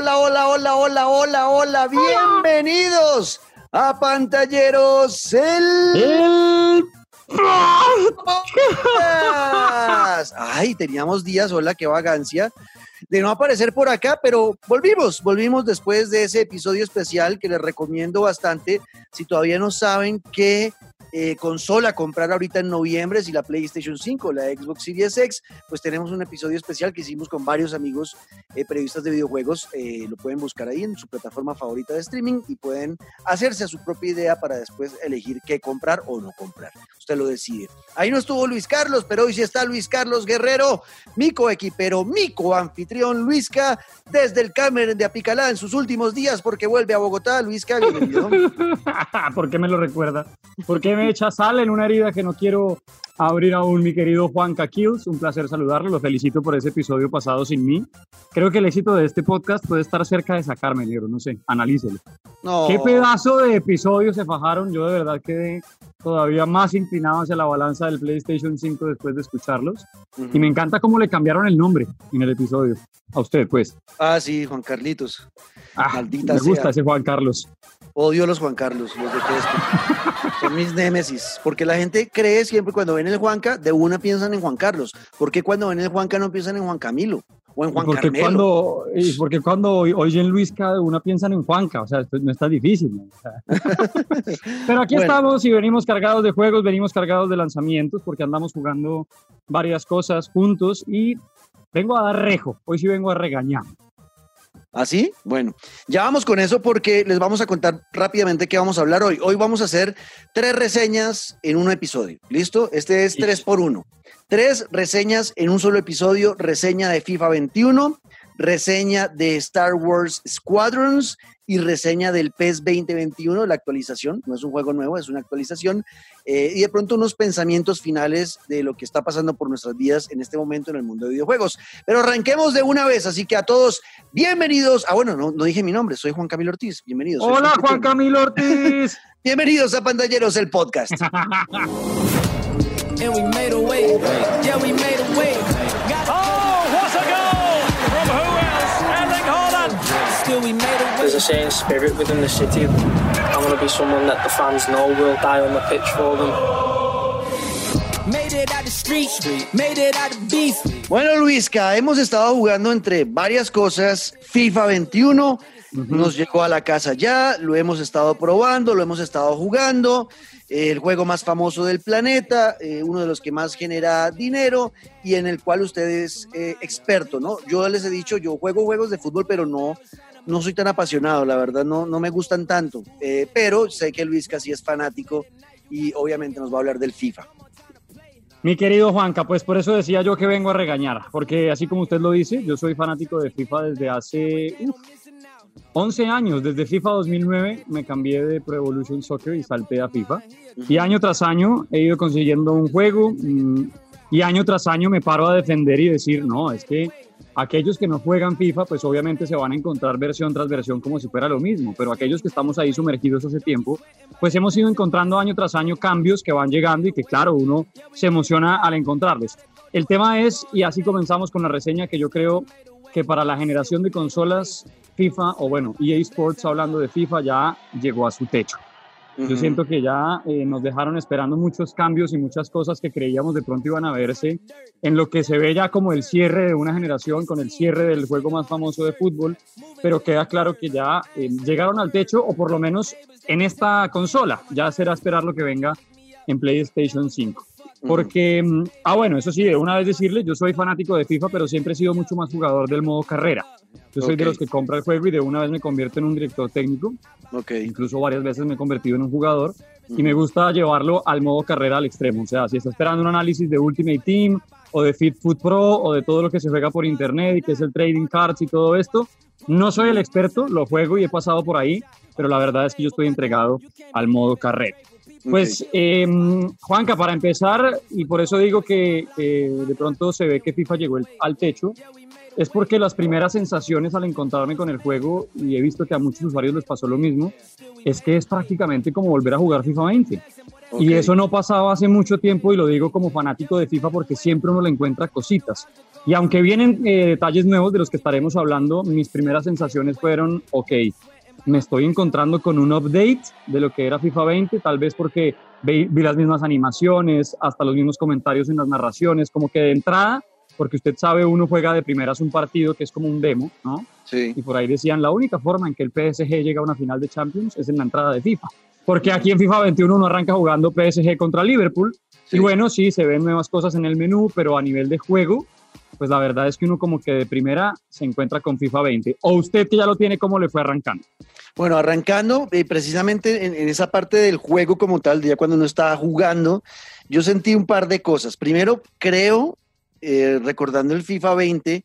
hola, hola, hola, hola, hola, hola. Bienvenidos a Pantalleros el... Ay, teníamos días, hola, qué vagancia, de no aparecer por acá, pero volvimos, volvimos después de ese episodio especial que les recomiendo bastante. Si todavía no saben qué eh, consola comprar ahorita en noviembre, si la PlayStation 5, la Xbox Series X, pues tenemos un episodio especial que hicimos con varios amigos eh, periodistas de videojuegos. Eh, lo pueden buscar ahí en su plataforma favorita de streaming y pueden hacerse a su propia idea para después elegir qué comprar o no comprar. Usted lo decide. Ahí no estuvo Luis Carlos, pero hoy sí está Luis Carlos Guerrero, mi coequipero, mi coanfitrión Luisca, desde el Cameron de Apicalá en sus últimos días porque vuelve a Bogotá. Luisca, bienvenido. ¿Por qué me lo recuerda? ¿Por qué me echa sal en una herida que no quiero abrir aún, mi querido Juan Caquils. Un placer saludarlo. Lo felicito por ese episodio pasado sin mí. Creo que el éxito de este podcast puede estar cerca de sacarme, libro. No sé, analícelo. No. ¿Qué pedazo de episodios se fajaron? Yo de verdad quedé todavía más inclinado hacia la balanza del PlayStation 5 después de escucharlos. Y me encanta cómo le cambiaron el nombre en el episodio. A usted, pues. Ah, sí, Juan Carlitos. Ah, Maldita me gusta sea. ese Juan Carlos. Odio a los Juan Carlos, los detesto. Son mis némesis. Porque la gente cree siempre cuando ven el Juanca, de una piensan en Juan Carlos. ¿Por qué cuando ven el Juanca no piensan en Juan Camilo? O en Juan porque Carmelo. cuando, y porque cuando oyen Luis cada una piensan en Juanca, o sea, esto no está difícil. ¿no? O sea. Pero aquí Bueno. estamos y venimos cargados de juegos, venimos cargados de lanzamientos porque andamos jugando varias cosas juntos y vengo a dar rejo, hoy sí vengo a regañar. ¿Así? Bueno, ya vamos con eso porque les vamos a contar rápidamente qué vamos a hablar hoy. Hoy vamos a hacer tres reseñas en un episodio. ¿Listo? Este es tres por uno. Tres reseñas en un solo episodio. Reseña de FIFA 21, reseña de Star Wars Squadrons y reseña del PES 2021, la actualización. No es un juego nuevo, es una actualización. Eh, y de pronto unos pensamientos finales de lo que está pasando por nuestras vidas en este momento en el mundo de videojuegos. Pero arranquemos de una vez, así que a todos, bienvenidos. Ah, bueno, no, no dije mi nombre, soy Juan Camilo Ortiz. Bienvenidos. Hola Juan. Camilo Ortiz. Bienvenidos a Pantalleros, el podcast. Spirit within the city. I want to be someone that the fans know will die on the pitch for them. Made it out the street, made it out the beef. Bueno, Luisca, hemos estado jugando entre varias cosas. FIFA 21 nos llegó a la casa ya, lo hemos estado probando, lo hemos estado jugando. El juego más famoso del planeta, eh, uno de los que más genera dinero y en el cual usted es eh, experto, ¿no? Yo les he dicho, yo juego juegos de fútbol, pero no, no soy tan apasionado, la verdad, no, no me gustan tanto. eh, pero sé que Luisca sí es fanático y obviamente nos va a hablar del FIFA. Mi querido Juanca, pues por eso decía yo que vengo a regañar, porque así como usted lo dice, yo soy fanático de FIFA desde hace uf, 11 años, desde FIFA 2009 me cambié de Pro Evolution Soccer y salté a FIFA. Y año tras año he ido consiguiendo un juego mm, y año tras año me paro a defender y decir, no, es que aquellos que no juegan FIFA, pues obviamente se van a encontrar versión tras versión como si fuera lo mismo, pero aquellos que estamos ahí sumergidos hace tiempo, pues hemos ido encontrando año tras año cambios que van llegando y que claro, uno se emociona al encontrarles. El tema es, y así comenzamos con la reseña, que yo creo que para la generación de consolas FIFA, o bueno, EA Sports hablando de FIFA, ya llegó a su techo. Yo siento que ya eh, nos dejaron esperando muchos cambios y muchas cosas que creíamos de pronto iban a verse en lo que se ve ya como el cierre de una generación, con el cierre del juego más famoso de fútbol, pero queda claro que ya eh, llegaron al techo, o por lo menos en esta consola, ya será esperar lo que venga en PlayStation 5. Porque, mm, ah, bueno, eso sí, una vez decirle, yo soy fanático de FIFA, pero siempre he sido mucho más jugador del modo carrera. Yo soy de los que compra el juego y de una vez me convierto en un director técnico Ok. incluso varias veces me he convertido en un jugador y me gusta llevarlo al modo carrera al extremo. O sea, si está esperando un análisis de Ultimate Team o de Fit Food Pro o de todo lo que se juega por internet y que es el trading cards y todo esto, no soy el experto, lo juego y he pasado por ahí, pero la verdad es que yo estoy entregado al modo carrera. Pues, eh, Juanca, para empezar, y por eso digo que, que de pronto se ve que FIFA llegó el- al techo, es porque las primeras sensaciones al encontrarme con el juego, y he visto que a muchos usuarios les pasó lo mismo, es que es prácticamente como volver a jugar FIFA 20. Y eso no pasaba hace mucho tiempo y lo digo como fanático de FIFA porque siempre uno le encuentra cositas. Y aunque vienen eh, detalles nuevos de los que estaremos hablando, mis primeras sensaciones fueron, ok, me estoy encontrando con un update de lo que era FIFA 20, tal vez porque vi, vi las mismas animaciones, hasta los mismos comentarios en las narraciones, como que de entrada, porque usted sabe, uno juega de primeras un partido que es como un demo, ¿no? Sí. Y por ahí decían, la única forma en que el PSG llega a una final de Champions es en la entrada de FIFA. Porque aquí en FIFA 21 uno arranca jugando PSG contra Liverpool. Sí. Y bueno, sí, se ven nuevas cosas en el menú, pero a nivel de juego, pues la verdad es que uno como que de primera se encuentra con FIFA 20. O usted que ya lo tiene, ¿cómo le fue arrancando? Bueno, arrancando eh, precisamente en, en esa parte del juego como tal, ya cuando uno estaba jugando, yo sentí un par de cosas. Primero, creo, eh, recordando el FIFA 20,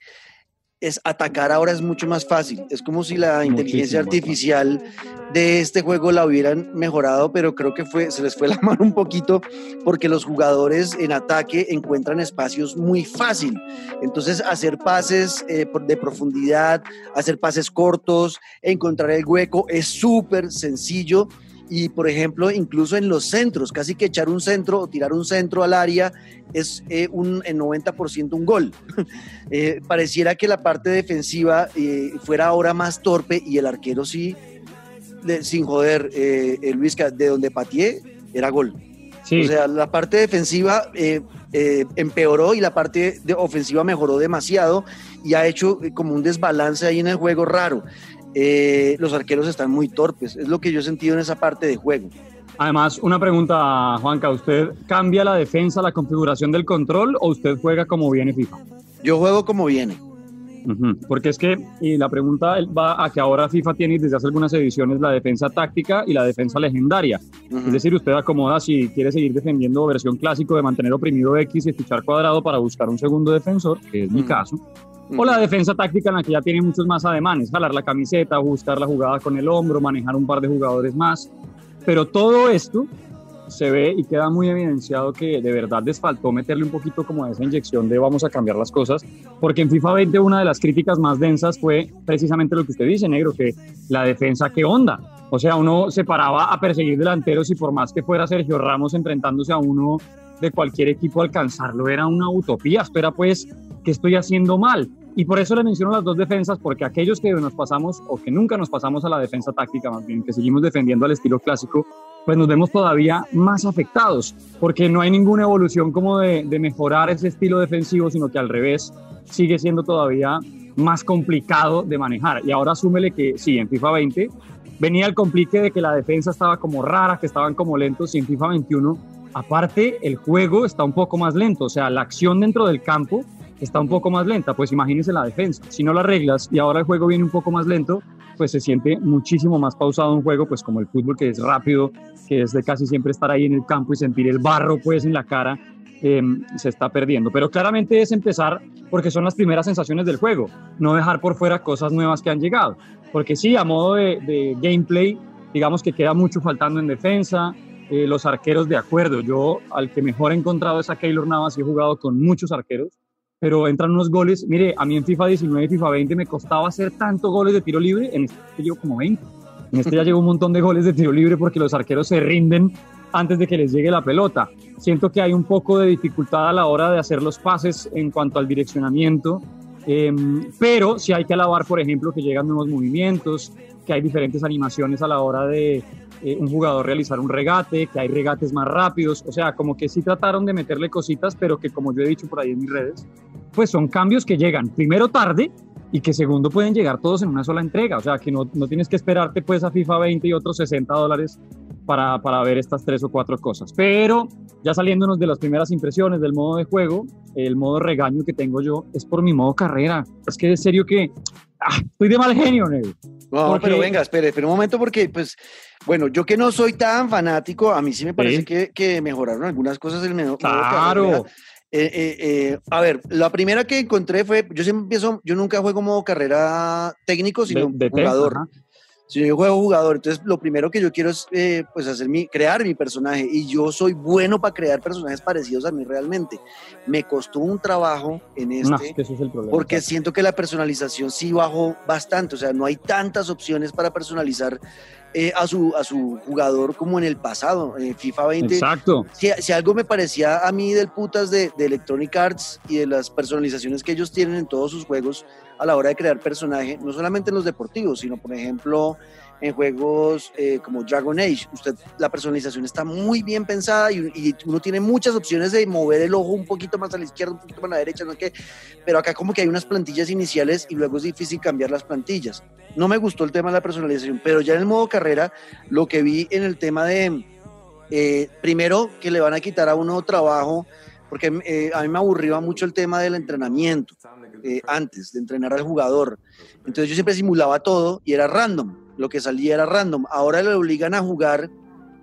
es atacar ahora es mucho más fácil. Es como si la inteligencia Muchísimo artificial de este juego la hubieran mejorado, pero creo que fue, se les fue la mano un poquito porque los jugadores en ataque encuentran espacios muy fácil. Entonces, hacer pases eh, de profundidad, hacer pases cortos, encontrar el hueco es súper sencillo. Y, por ejemplo, incluso en los centros, casi que echar un centro o tirar un centro al área es eh, un, en 90% un gol. Eh, pareciera que la parte defensiva eh, fuera ahora más torpe y el arquero sí, de- sin joder, eh, Luis, de donde pateé era gol. Sí, O sea, la parte defensiva empeoró y la parte de ofensiva mejoró demasiado y ha hecho como un desbalance ahí en el juego raro. Eh, los arqueros están muy torpes, es lo que yo he sentido en esa parte de juego. además, una pregunta, Juanca, ¿usted cambia la defensa, la configuración del control o usted juega como viene FIFA? Yo juego como viene. Porque es que, y la pregunta va a que ahora FIFA tiene desde hace algunas ediciones la defensa táctica y la defensa legendaria. Es decir, usted acomoda si quiere seguir defendiendo versión clásico de mantener oprimido X y fichar cuadrado para buscar un segundo defensor, que es mi caso. O la defensa táctica en la que ya tiene muchos más ademanes, jalar la camiseta, buscar la jugada con el hombro, manejar un par de jugadores más. Pero todo esto se ve y queda muy evidenciado que de verdad les faltó meterle un poquito como esa inyección de vamos a cambiar las cosas, porque en FIFA 20 una de las críticas más densas fue precisamente lo que usted dice, negro, que la defensa, ¿qué onda? O sea, uno se paraba a perseguir delanteros y por más que fuera Sergio Ramos enfrentándose a uno de cualquier equipo, alcanzarlo era una utopía. Espera pues, ¿qué estoy haciendo mal? Y por eso le menciono las dos defensas, porque aquellos que nos pasamos o que nunca nos pasamos a la defensa táctica, más bien que seguimos defendiendo al estilo clásico, pues nos vemos todavía más afectados, porque no hay ninguna evolución como de, de mejorar ese estilo defensivo, sino que al revés sigue siendo todavía más complicado de manejar. Y ahora asúmele que sí, en FIFA 20 venía el complique de que la defensa estaba como rara, que estaban como lentos, y en FIFA 21, aparte, el juego está un poco más lento, o sea, la acción dentro del campo está un poco más lenta, pues imagínense la defensa. Si no la arreglas y ahora el juego viene un poco más lento, pues se siente muchísimo más pausado un juego, pues como el fútbol que es rápido, que es de casi siempre estar ahí en el campo y sentir el barro pues en la cara, eh, se está perdiendo. Pero claramente es empezar porque son las primeras sensaciones del juego, no dejar por fuera cosas nuevas que han llegado. Porque sí, a modo de, de gameplay, digamos que queda mucho faltando en defensa, eh, los arqueros de acuerdo. Yo al que mejor he encontrado es a Keylor Navas y he jugado con muchos arqueros, pero entran unos goles. Mire, a mí en FIFA 19 y FIFA 20 me costaba hacer tanto goles de tiro libre, en este llevo como 20. En este ya llevo un montón de goles de tiro libre porque los arqueros se rinden antes de que les llegue la pelota. Siento que hay un poco de dificultad a la hora de hacer los pases en cuanto al direccionamiento, eh, pero sí hay que alabar, por ejemplo, que llegan nuevos movimientos, que hay diferentes animaciones a la hora de eh, un jugador realizar un regate, que hay regates más rápidos, o sea, como que sí trataron de meterle cositas, pero que como yo he dicho por ahí en mis redes, pues son cambios que llegan primero tarde y que segundo pueden llegar todos en una sola entrega, o sea, que no, no tienes que esperarte pues a FIFA 20 y otros 60 dólares para, para, ver estas tres o cuatro cosas. Pero ya saliéndonos de las primeras impresiones del modo de juego, el modo regaño que tengo yo es por mi modo carrera. Es que es serio que ah, estoy de mal genio, Negro. No, porque... pero venga, espere, espere un momento porque, pues, bueno, yo que no soy tan fanático, a mí sí me parece que, que, mejoraron algunas cosas del modo Claro. Eh, eh, eh, a ver, la primera que encontré fue, yo siempre empiezo, yo nunca juego modo carrera técnico, sino de, de jugador. Test, si yo juego jugador, entonces lo primero que yo quiero es eh, pues hacer mi, crear mi personaje y yo soy bueno para crear personajes parecidos a mí realmente. Me costó un trabajo en este no, que eso es el problema, porque claro. siento que la personalización sí bajó bastante, o sea, no hay tantas opciones para personalizar eh, a, su, a su jugador como en el pasado, en FIFA 20. Exacto. Si, si algo me parecía a mí del putas de, de Electronic Arts y de las personalizaciones que ellos tienen en todos sus juegos a la hora de crear personaje, no solamente en los deportivos, sino por ejemplo en juegos eh, como Dragon Age. Usted, la personalización está muy bien pensada y, y uno tiene muchas opciones de mover el ojo un poquito más a la izquierda, un poquito más a la derecha, no qué, pero acá como que hay unas plantillas iniciales y luego es difícil cambiar las plantillas. No me gustó el tema de la personalización, pero ya en el modo carrera, lo que vi en el tema de, eh, primero, que le van a quitar a uno trabajo, porque eh, a mí me aburría mucho el tema del entrenamiento eh, antes de entrenar al jugador. Entonces yo siempre simulaba todo y era random, lo que salía era random. Ahora le obligan a jugar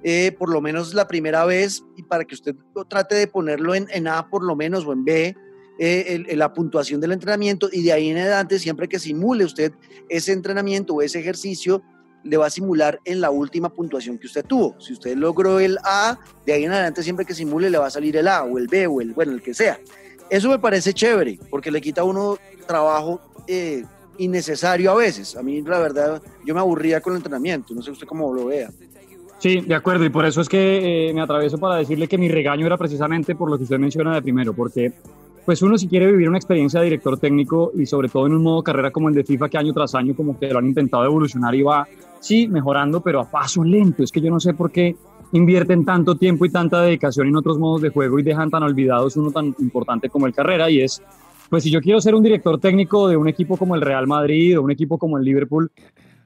eh, por lo menos la primera vez y para que usted trate de ponerlo en, en A por lo menos o en B, eh, el- la puntuación del entrenamiento y de ahí en adelante siempre que simule usted ese entrenamiento o ese ejercicio, le va a simular en la última puntuación que usted tuvo. Si usted logró el A, de ahí en adelante siempre que simule le va a salir el A o el B o el, bueno, el que sea. Eso me parece chévere, porque le quita a uno trabajo eh, innecesario a veces. A mí, la verdad, yo me aburría con el entrenamiento, no sé usted cómo lo vea. Sí, de acuerdo, y por eso es que eh, me atravieso para decirle que mi regaño era precisamente por lo que usted menciona de primero, porque pues uno si quiere vivir una experiencia de director técnico y sobre todo en un modo carrera como el de FIFA que año tras año como que lo han intentado evolucionar y va, sí, mejorando, pero a paso lento, es que yo no sé por qué invierten tanto tiempo y tanta dedicación en otros modos de juego y dejan tan olvidados uno tan importante como el carrera y es, pues si yo quiero ser un director técnico de un equipo como el Real Madrid o un equipo como el Liverpool,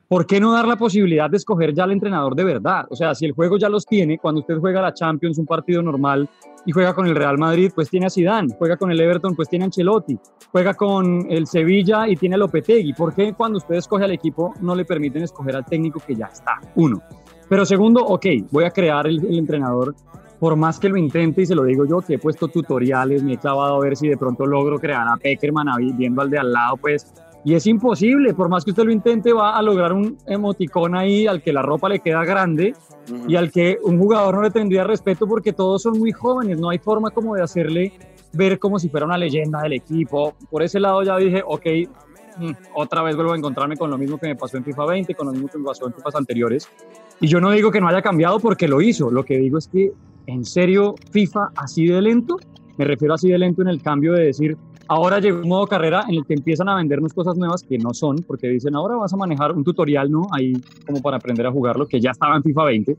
¿por qué no dar la posibilidad de escoger ya al entrenador de verdad? O sea, si el juego ya los tiene, cuando usted juega la Champions, un partido normal, y juega con el Real Madrid, pues tiene a Zidane, juega con el Everton, pues tiene a Ancelotti, juega con el Sevilla y tiene a Lopetegui. ¿Por qué cuando usted escoge al equipo no le permiten escoger al técnico que ya está? Uno. Pero segundo, ok, voy a crear el, el entrenador, por más que lo intente, y se lo digo yo, que he puesto tutoriales, me he clavado a ver si de pronto logro crear a Peckerman viendo al de al lado, pues y es imposible, por más que usted lo intente, va a lograr un emoticón ahí al que la ropa le queda grande y al que un jugador no le tendría respeto porque todos son muy jóvenes, no hay forma como de hacerle ver como si fuera una leyenda del equipo. Por ese lado ya dije, ok, otra vez vuelvo a encontrarme con lo mismo que me pasó en FIFA 20, con lo mismo que me pasó en FIFA anteriores. Y yo no digo que no haya cambiado porque lo hizo, lo que digo es que en serio FIFA así de lento, me refiero así de lento en el cambio de decir, Ahora llegó un modo carrera en el que empiezan a vendernos cosas nuevas que no son, porque dicen, ahora vas a manejar un tutorial, ¿no? Ahí como para aprender a jugarlo, que ya estaba en FIFA 20.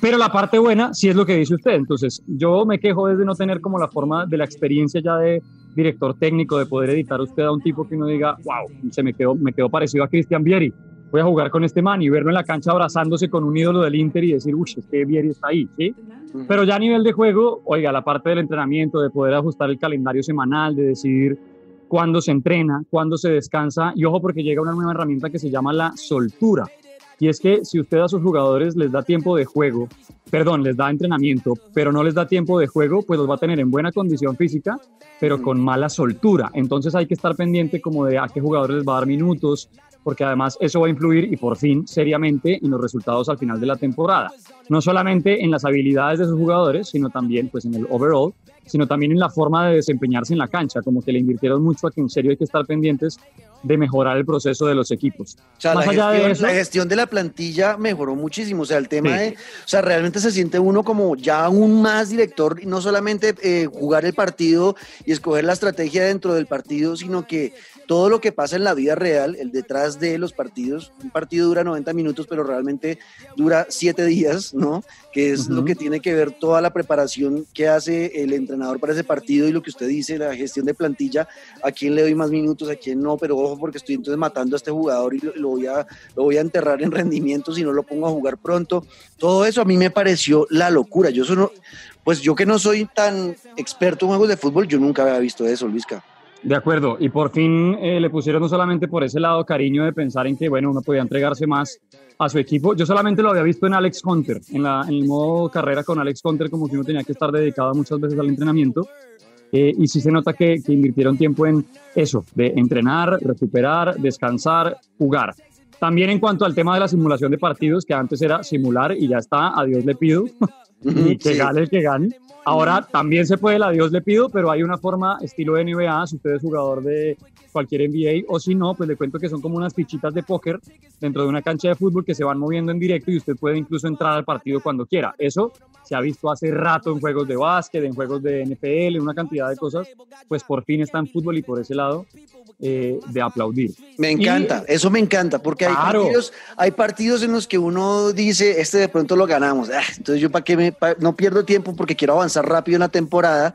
Pero la parte buena sí es lo que dice usted. Entonces, yo me quejo desde no tener como la forma de la experiencia ya de director técnico, de poder editar usted a un tipo que uno diga, wow, se me quedó, me quedó parecido a Cristian Vieri. Voy a jugar con este man y verlo en la cancha abrazándose con un ídolo del Inter y decir, uy, es que Vieri está ahí, ¿sí? Pero ya a nivel de juego, oiga, la parte del entrenamiento, de poder ajustar el calendario semanal, de decidir cuándo se entrena, cuándo se descansa, y ojo porque llega una nueva herramienta que se llama la soltura. Y es que si usted a sus jugadores les da tiempo de juego, perdón, les da entrenamiento, pero no les da tiempo de juego, pues los va a tener en buena condición física, pero con mala soltura. Entonces hay que estar pendiente como de a qué jugadores les va a dar minutos, porque además eso va a influir y por fin seriamente en los resultados al final de la temporada. No solamente en las habilidades de sus jugadores, sino también pues en el overall, sino también en la forma de desempeñarse en la cancha, como que le invirtieron mucho a que en serio hay que estar pendientes de mejorar el proceso de los equipos. O sea, Más la, allá de gestión, eso- la gestión de la plantilla mejoró muchísimo. O sea, el tema Sí. de. O sea, realmente se siente uno como ya aún más director y no solamente eh, jugar el partido y escoger la estrategia dentro del partido, sino que todo lo que pasa en la vida real, el detrás de los partidos. Un partido dura 90 minutos, pero realmente dura 7 días, ¿no? Que es lo que tiene que ver toda la preparación que hace el entrenador para ese partido y lo que usted dice, la gestión de plantilla, a quién le doy más minutos, a quién no, pero ojo porque estoy entonces matando a este jugador y lo, lo voy, a, lo voy a enterrar en rendimiento si no lo pongo a jugar pronto. Todo eso a mí me pareció la locura. Yo solo, pues yo que no soy tan experto en juegos de fútbol, yo nunca había visto eso, Luisca. De acuerdo, y por fin eh, le pusieron no solamente por ese lado cariño de pensar en que, bueno, uno podía entregarse más a su equipo. Yo solamente lo había visto en Alex Hunter, en, el modo carrera con Alex Hunter, como que uno tenía que estar dedicado muchas veces al entrenamiento. Eh, y sí se nota que, que invirtieron tiempo en eso, de entrenar, recuperar, descansar, jugar. También en cuanto al tema de la simulación de partidos, que antes era simular y ya está, a Dios le pido, y que Sí. gane el que gane. Ahora también se puede, a Dios le pido, pero hay una forma estilo de NBA, si usted es jugador de cualquier NBA, o si no, pues le cuento que son como unas fichitas de póker dentro de una cancha de fútbol que se van moviendo en directo y usted puede incluso entrar al partido cuando quiera. Eso se ha visto hace rato en juegos de básquet, en juegos de NFL, en una cantidad de cosas, pues por fin está en fútbol y por ese lado eh, de aplaudir. Me encanta, eso me encanta, porque hay, Claro. partidos, hay partidos en los que uno dice, este de pronto lo ganamos. Ah, entonces yo para qué me, no pierdo tiempo porque quiero avanzar rápido en la temporada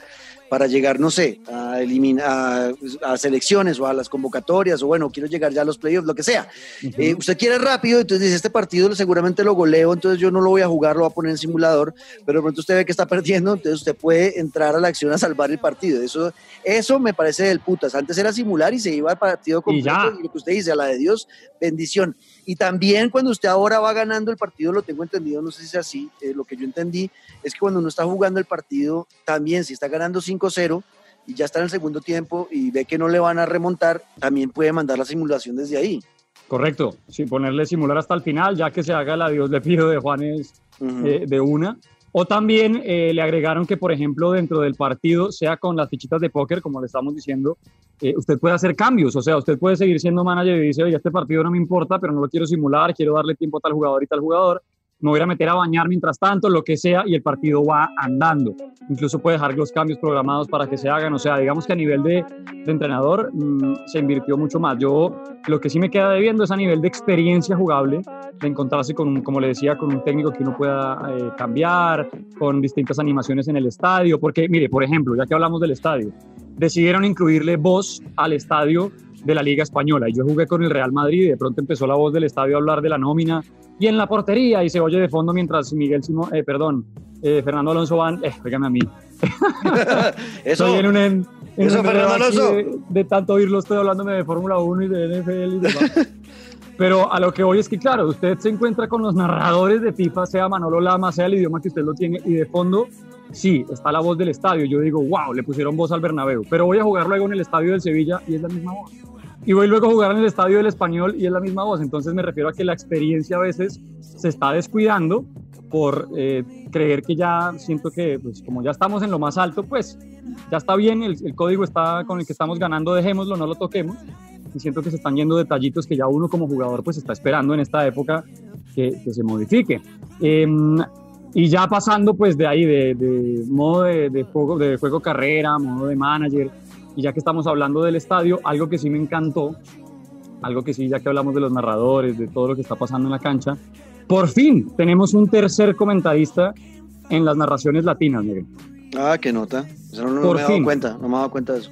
para llegar, no sé, a, eliminar, a, a selecciones o a las convocatorias, o bueno, quiero llegar ya a los playoffs, lo que sea. Eh, usted quiere rápido, entonces dice, este partido seguramente lo goleo, entonces yo no lo voy a jugar, lo voy a poner en simulador, pero de pronto usted ve que está perdiendo, entonces usted puede entrar a la acción a salvar el partido. Eso, eso me parece del putas. Antes era simular y se iba al partido Y completo y, lo que usted dice, a la de Dios, bendición. Y también cuando usted ahora va ganando el partido, lo tengo entendido, no sé si es así, eh, lo que yo entendí es que cuando uno está jugando el partido, también si está ganando 5-0 y ya está en el segundo tiempo y ve que no le van a remontar, también puede mandar la simulación desde ahí. Correcto, sin ponerle simular hasta el final, ya que se haga la Dios le pido de Juanes eh, de una. O también eh, le agregaron que, por ejemplo, dentro del partido, sea con las fichitas de póker, como le estamos diciendo, eh, usted puede hacer cambios. O sea, usted puede seguir siendo manager y dice, oye, este partido no me importa, pero no lo quiero simular, quiero darle tiempo a tal jugador y tal jugador. Me voy a meter a bañar mientras tanto, lo que sea, y el partido va andando. Incluso puede dejar los cambios programados para que se hagan. O sea, digamos que a nivel de, de entrenador mm, se invirtió mucho más. Yo lo que sí me queda debiendo es a nivel de experiencia jugable, de encontrarse con, como le decía, con un técnico que uno pueda eh, cambiar, con distintas animaciones en el estadio. Porque, mire, por ejemplo, ya que hablamos del estadio, decidieron incluirle voz al estadio de la Liga Española. Y yo jugué con el Real Madrid y de pronto empezó la voz del estadio a hablar de la nómina y en la portería y se oye de fondo mientras Miguel Simón, eh, perdón, eh, Fernando Alonso van, eh, a mí, Eso, estoy en un, en, en eso, un Fernando Alonso. De, de tanto oírlo, estoy hablándome de Fórmula 1 y de NFL y demás. Pero a lo que voy es que, claro, usted se encuentra con los narradores de FIFA, sea Manolo Lama, sea el idioma que usted lo tiene, y de fondo, sí, está la voz del estadio. Yo digo, wow, le pusieron voz al Bernabéu. Pero voy a jugar luego en el estadio del Sevilla y es la misma voz. Y voy luego a jugar en el estadio del Español y es la misma voz. Entonces me refiero a que la experiencia a veces se está descuidando por eh, creer que ya siento que, pues como ya estamos en lo más alto, pues ya está bien, el, el código está con el que estamos ganando, dejémoslo, no lo toquemos. Y siento que se están yendo detallitos que ya uno como jugador pues está esperando en esta época que, que se modifique. Eh, y ya pasando pues de ahí, de, de modo de, de, juego, de juego carrera, modo de manager, y ya que estamos hablando del estadio, algo que sí me encantó, algo que sí, ya que hablamos de los narradores, de todo lo que está pasando en la cancha, por fin tenemos un tercer comentarista en las narraciones latinas, Miguel. Ah, qué nota. Eso no, no Por me he dado cuenta, no me he dado cuenta de eso.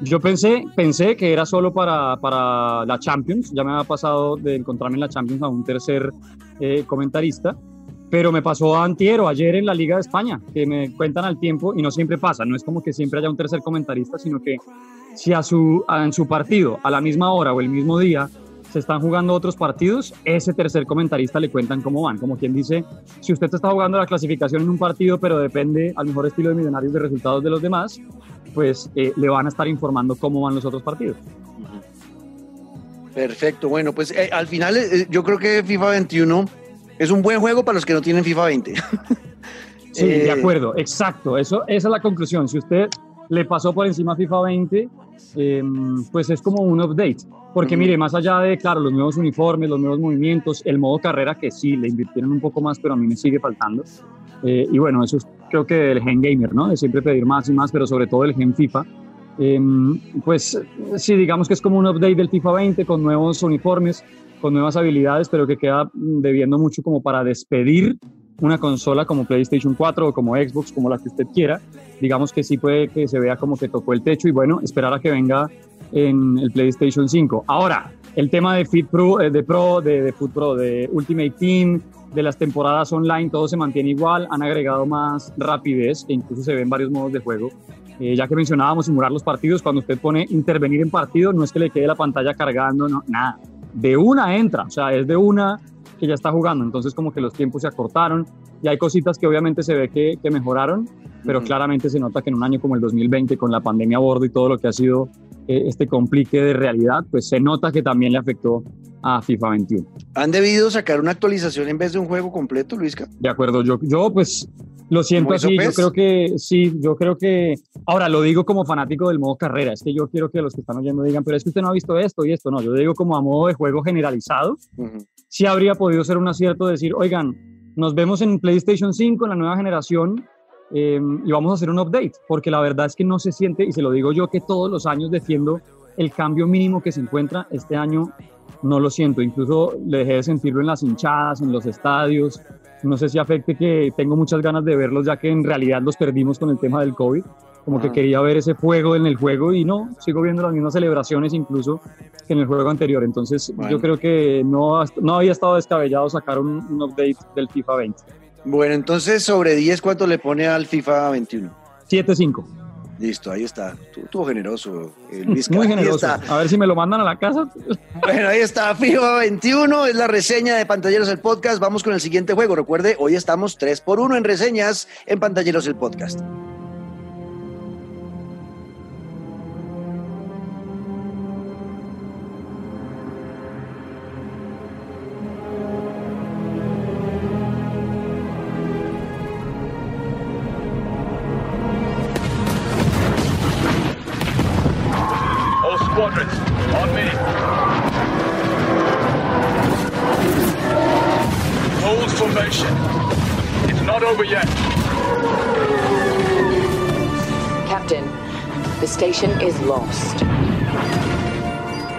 Yo pensé, pensé que era solo para, para la Champions, ya me había pasado de encontrarme en la Champions a un tercer eh, comentarista, pero me pasó antier ayer en la Liga de España, que me cuentan al tiempo y no siempre pasa, no es como que siempre haya un tercer comentarista, sino que si a su, en su partido a la misma hora o el mismo día se están jugando otros partidos, ese tercer comentarista le cuentan cómo van, como quien dice, si usted está jugando la clasificación en un partido, pero depende al mejor estilo de millonarios de resultados de los demás, pues eh, le van a estar informando cómo van los otros partidos. Perfecto, bueno, pues eh, al final eh, yo creo que FIFA 21 es un buen juego para los que no tienen FIFA 20. Sí, Eh, de acuerdo, exacto, eso, esa es la conclusión. Si usted le pasó por encima FIFA 20, eh, pues es como un update. Porque mire, más allá de, claro, los nuevos uniformes, los nuevos movimientos, el modo carrera que sí, le invirtieron un poco más, pero a mí me sigue faltando. Eh, y bueno, eso es creo que el gen gamer, ¿no? De siempre pedir más y más, pero sobre todo el gen FIFA. Eh, pues sí, digamos que es como un update del FIFA 20 con nuevos uniformes, con nuevas habilidades, pero que queda debiendo mucho como para despedir una consola como PlayStation 4 o como Xbox, como la que usted quiera. Digamos que sí puede que se vea como que tocó el techo y bueno, esperar a que venga en el PlayStation 5. Ahora, el tema de Fit Pro, eh, de Pro, de, de Pro, de Ultimate Team, de las temporadas online, todo se mantiene igual. Han agregado más rapidez, que incluso se ven varios modos de juego. Eh, ya que mencionábamos simular los partidos, cuando usted pone intervenir en partido, no es que le quede la pantalla cargando, no, nada. De una entra, o sea, es de una que ya está jugando. Entonces, como que los tiempos se acortaron y hay cositas que obviamente se ve que, que mejoraron, pero claramente se nota que en un año como el 2020, con la pandemia a bordo y todo lo que ha sido eh, este complique de realidad, pues se nota que también le afectó a FIFA 21. ¿Han debido sacar una actualización en vez de un juego completo, Luisca? De acuerdo, yo, yo pues lo siento ¿Como eso así, yo ves? creo que sí, yo creo que, ahora lo digo como fanático del modo carrera, es que yo quiero que los que están oyendo digan, pero es que usted no ha visto esto y esto, no, yo digo como a modo de juego generalizado, Ujú. sí habría podido ser un acierto decir, oigan, nos vemos en PlayStation 5, en la nueva generación, eh, y vamos a hacer un update, porque la verdad es que no se siente, y se lo digo yo que todos los años defiendo el cambio mínimo que se encuentra, este año no lo siento, incluso le dejé de sentirlo en las hinchadas, en los estadios, no sé si afecte que tengo muchas ganas de verlos, ya que en realidad los perdimos con el tema del COVID, como que Ah. quería ver ese fuego en el juego y no, sigo viendo las mismas celebraciones incluso que en el juego anterior, entonces Bueno. yo creo que no, no había estado descabellado sacar un, un update del FIFA 20. Bueno, entonces sobre 10, ¿cuánto le pone al FIFA 21? 7-5. Listo, ahí está. Estuvo generoso, eh, Luisca. Muy generoso. A ver si me lo mandan a la casa. Bueno, ahí está, FIFA 21, es la reseña de Pantalleros el Podcast. Vamos con el siguiente juego. Recuerde, hoy estamos 3 por 1 en reseñas en Pantalleros el Podcast.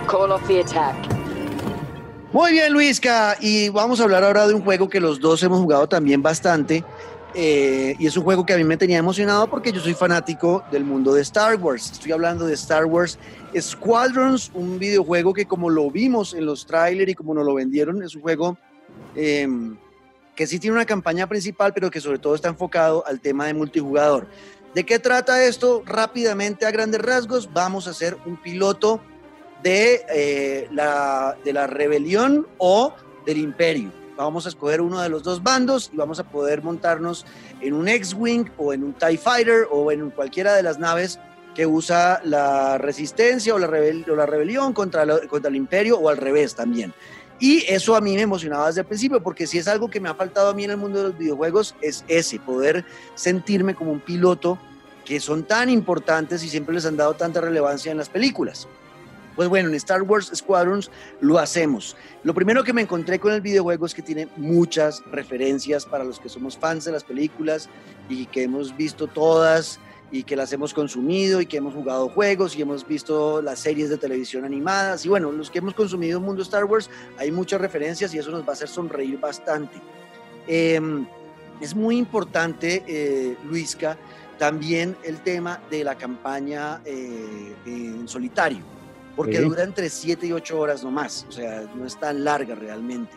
Call off the attack. Muy bien, Luisca. Y vamos a hablar ahora de un juego que los dos hemos jugado también bastante. eh, y es un juego que a mí me tenía emocionado porque yo soy fanático del mundo de Star Wars. Estoy hablando de Star Wars Squadrons, un videojuego que como lo vimos en los trailers y como nos lo vendieron, es un juego eh, que sí tiene una campaña principal, pero que sobre todo está enfocado al tema de multijugador. ¿De qué trata esto? Rápidamente, a grandes rasgos, vamos a hacer un piloto de, eh, la, de la rebelión o del imperio. Vamos a escoger uno de los dos bandos y vamos a poder montarnos en un X-Wing o en un TIE Fighter o en cualquiera de las naves que usa la resistencia o la, rebelión contra, contra el imperio o al revés también. Y eso a mí me emocionaba desde el principio, porque si es algo que me ha faltado a mí en el mundo de los videojuegos, es ese, poder sentirme como un piloto que son tan importantes y siempre les han dado tanta relevancia en las películas. Pues bueno, en Star Wars Squadrons lo hacemos. Lo primero que me encontré con el videojuego es que tiene muchas referencias para los que somos fans de las películas y que hemos visto todas y que las hemos consumido y que hemos jugado juegos y hemos visto las series de televisión animadas. Y bueno, los que hemos consumido el mundo Star Wars, hay muchas referencias y eso nos va a hacer sonreír bastante. Eh, es muy importante, eh, Luisca, también el tema de la campaña eh, en solitario, porque Sí. dura entre 7 y 8 horas nomás, o sea, no es tan larga realmente.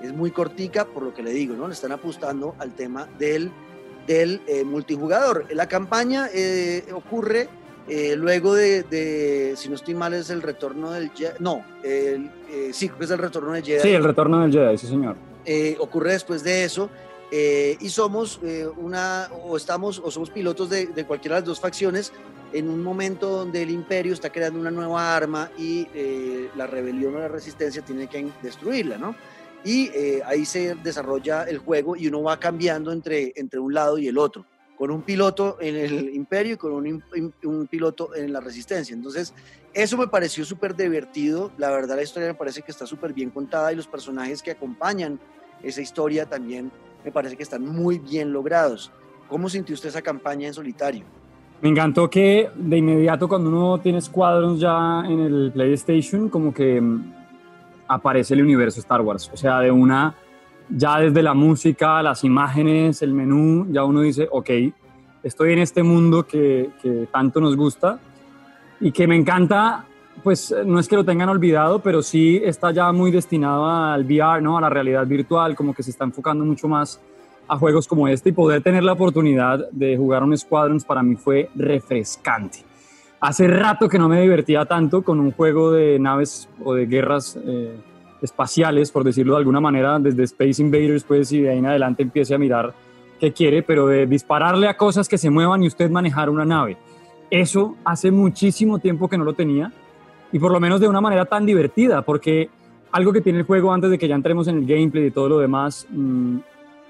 Es muy cortica, por lo que le digo, ¿no? Le están apostando al tema del, del eh, multijugador. La campaña eh, ocurre eh, luego de, de, si no estoy mal, es el retorno del Jedi. No, el, eh, sí, creo que es el retorno del Jedi Sí, el retorno del Jedi, sí, señor. eh, ocurre después de eso eh, y somos una o estamos o somos pilotos de, de cualquiera de las dos facciones en un momento donde el imperio está creando una nueva arma y la rebelión o la resistencia tiene que destruirla, ¿no? Y eh, ahí se desarrolla el juego y uno va cambiando entre, entre un lado y el otro, con un piloto en el imperio y con un, piloto en la resistencia. Entonces, eso me pareció súper divertido. La verdad, la historia me parece que está súper bien contada y los personajes que acompañan esa historia también me parece que están muy bien logrados. ¿Cómo sintió usted esa campaña en solitario? Me encantó que de inmediato cuando uno tiene Squadrons ya en el PlayStation, como que mm, aparece el universo Star Wars. O sea, de una, ya desde la música, las imágenes, el menú, ya uno dice, ok, estoy en este mundo que, que tanto nos gusta y que me encanta, pues no es que lo tengan olvidado, pero sí está ya muy destinado al VR, ¿no? A la realidad virtual, como que se está enfocando mucho más a juegos como este y poder tener la oportunidad de jugar un Squadrons para mí fue refrescante. Hace rato que no me divertía tanto con un juego de naves o de guerras eh, espaciales, por decirlo de alguna manera, desde Space Invaders, pues, y de ahí en adelante empiece a mirar qué quiere, pero de dispararle a cosas que se muevan y usted manejar una nave. eso hace muchísimo tiempo que no lo tenía y por lo menos de una manera tan divertida, porque algo que tiene el juego antes de que ya entremos en el gameplay y todo lo demás, mm,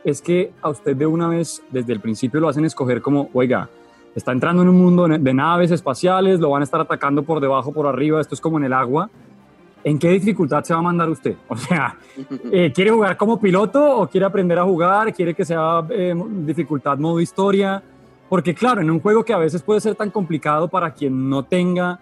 es que a usted de una vez, desde el principio, lo hacen escoger como, oiga, está entrando en un mundo de naves espaciales, lo van a estar atacando por debajo, por arriba, esto es como en el agua. ¿En qué dificultad se va a mandar usted? O sea, eh, ¿quiere jugar como piloto o quiere aprender a jugar? ¿Quiere que sea eh, dificultad modo historia? Porque claro, en un juego que a veces puede ser tan complicado para quien no tenga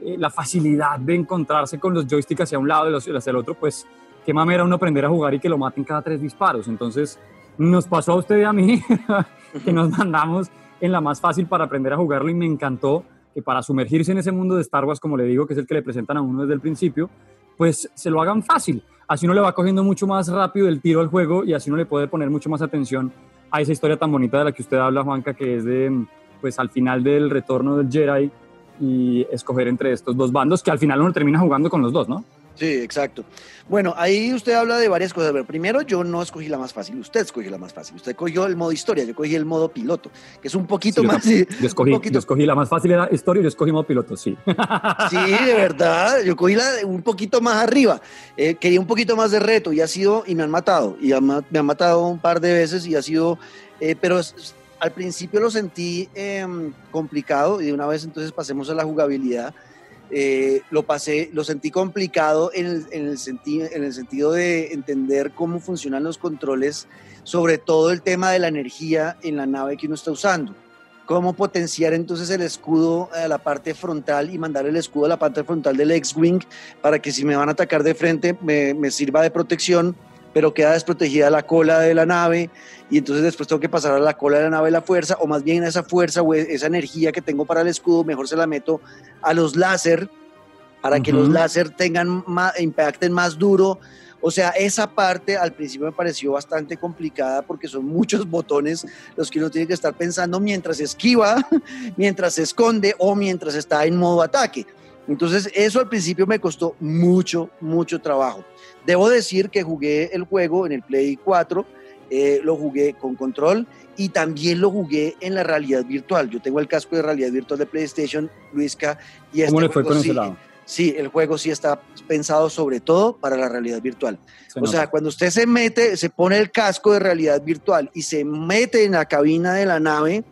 eh, la facilidad de encontrarse con los joysticks hacia un lado y hacia el otro, pues qué mamera uno aprender a jugar y que lo maten cada tres disparos. Entonces, nos pasó a usted y a mí que nos mandamos en la más fácil para aprender a jugarlo y me encantó que para sumergirse en ese mundo de Star Wars, como le digo, que es el que le presentan a uno desde el principio, pues se lo hagan fácil. Así uno le va cogiendo mucho más rápido el tiro al juego y así uno le puede poner mucho más atención a esa historia tan bonita de la que usted habla, Juanca, que es de, pues al final del retorno del Jedi y escoger entre estos dos bandos, que al final uno termina jugando con los dos, ¿no? Sí, exacto. Bueno, ahí usted habla de varias cosas. Pero primero, yo no escogí la más fácil, usted escogió la más fácil. Usted cogió el modo historia, yo cogí el modo piloto, que es un poquito Sí, más. Yo escogí, un poquito- yo escogí la más fácil era historia y yo escogí modo piloto, sí. Sí, de verdad. Yo cogí la de un poquito más arriba. Eh, quería un poquito más de reto y ha sido, y me han matado. Y me han matado un par de veces y ha sido, eh, pero al principio lo sentí em, complicado y de una vez entonces pasemos a la jugabilidad. Eh, lo pasé, lo sentí complicado en el, en, el sentido, de entender cómo funcionan los controles, sobre todo el tema de la energía en la nave que uno está usando. Cómo potenciar entonces el escudo a la parte frontal y mandar el escudo a la parte frontal del X-Wing para que si me van a atacar de frente me sirva de protección, pero queda desprotegida la cola de la nave y entonces después tengo que pasar a la cola de la nave la fuerza, o más bien esa fuerza o esa energía que tengo para el escudo, mejor se la meto a los láser para que los láser tengan más, impacten más duro. O sea, esa parte al principio me pareció bastante complicada porque son muchos botones los que uno tiene que estar pensando mientras esquiva, mientras se esconde o mientras está en modo ataque. Entonces, eso al principio me costó mucho, mucho trabajo. Debo decir que jugué el juego en el Play 4, eh, lo jugué con control y también lo jugué en la realidad virtual. Yo tengo el casco de realidad virtual de PlayStation, Luisca, y ¿Cómo este le fue con sí- ese lado? Sí, el juego sí está pensado sobre todo para la realidad virtual. Se O sea, cuando usted se mete, se pone el casco de realidad virtual y se mete en la cabina de la nave,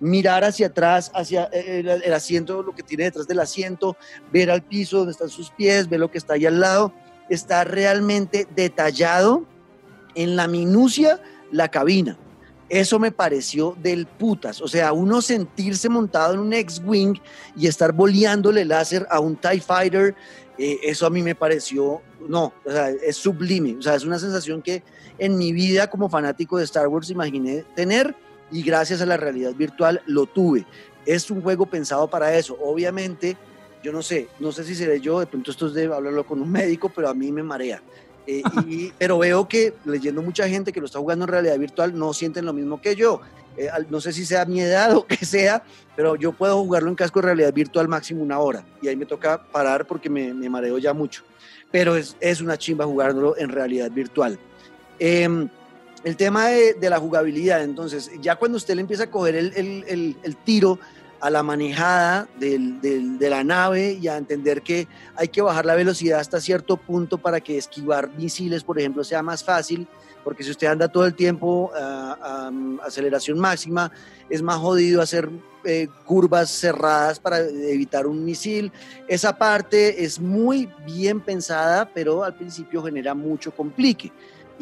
mirar hacia atrás, hacia el, el asiento, lo que tiene detrás del asiento, ver al piso donde están sus pies, ver lo que está ahí al lado, está realmente detallado en la minucia la cabina. Eso me pareció del putas. O sea, uno sentirse montado en un X-Wing y estar boleándole láser a un TIE Fighter, eh, eso a mí me pareció, no, es sublime. O sea, es una sensación que en mi vida como fanático de Star Wars imaginé tener y gracias a la realidad virtual lo tuve. Es un juego pensado para eso. Obviamente, yo no sé, no sé si seré yo, de pronto esto es de hablarlo con un médico, pero a mí me marea. Eh, y- pero veo que leyendo mucha gente que lo está jugando en realidad virtual no sienten lo mismo que yo. Eh, no sé si sea mi edad o que sea, pero yo puedo jugarlo en casco de realidad virtual máximo una hora y ahí me toca parar porque me, me mareo ya mucho. Pero es, es una chimba jugarlo en realidad virtual. Em, el tema de, la jugabilidad, entonces, ya cuando usted le empieza a coger el, tiro a la manejada de la nave y a entender que hay que bajar la velocidad hasta cierto punto para que esquivar misiles, por ejemplo, sea más fácil, porque si usted anda todo el tiempo a, a aceleración máxima, es más jodido hacer eh, curvas cerradas para evitar un misil. Esa parte es muy bien pensada, pero al principio genera mucho complique.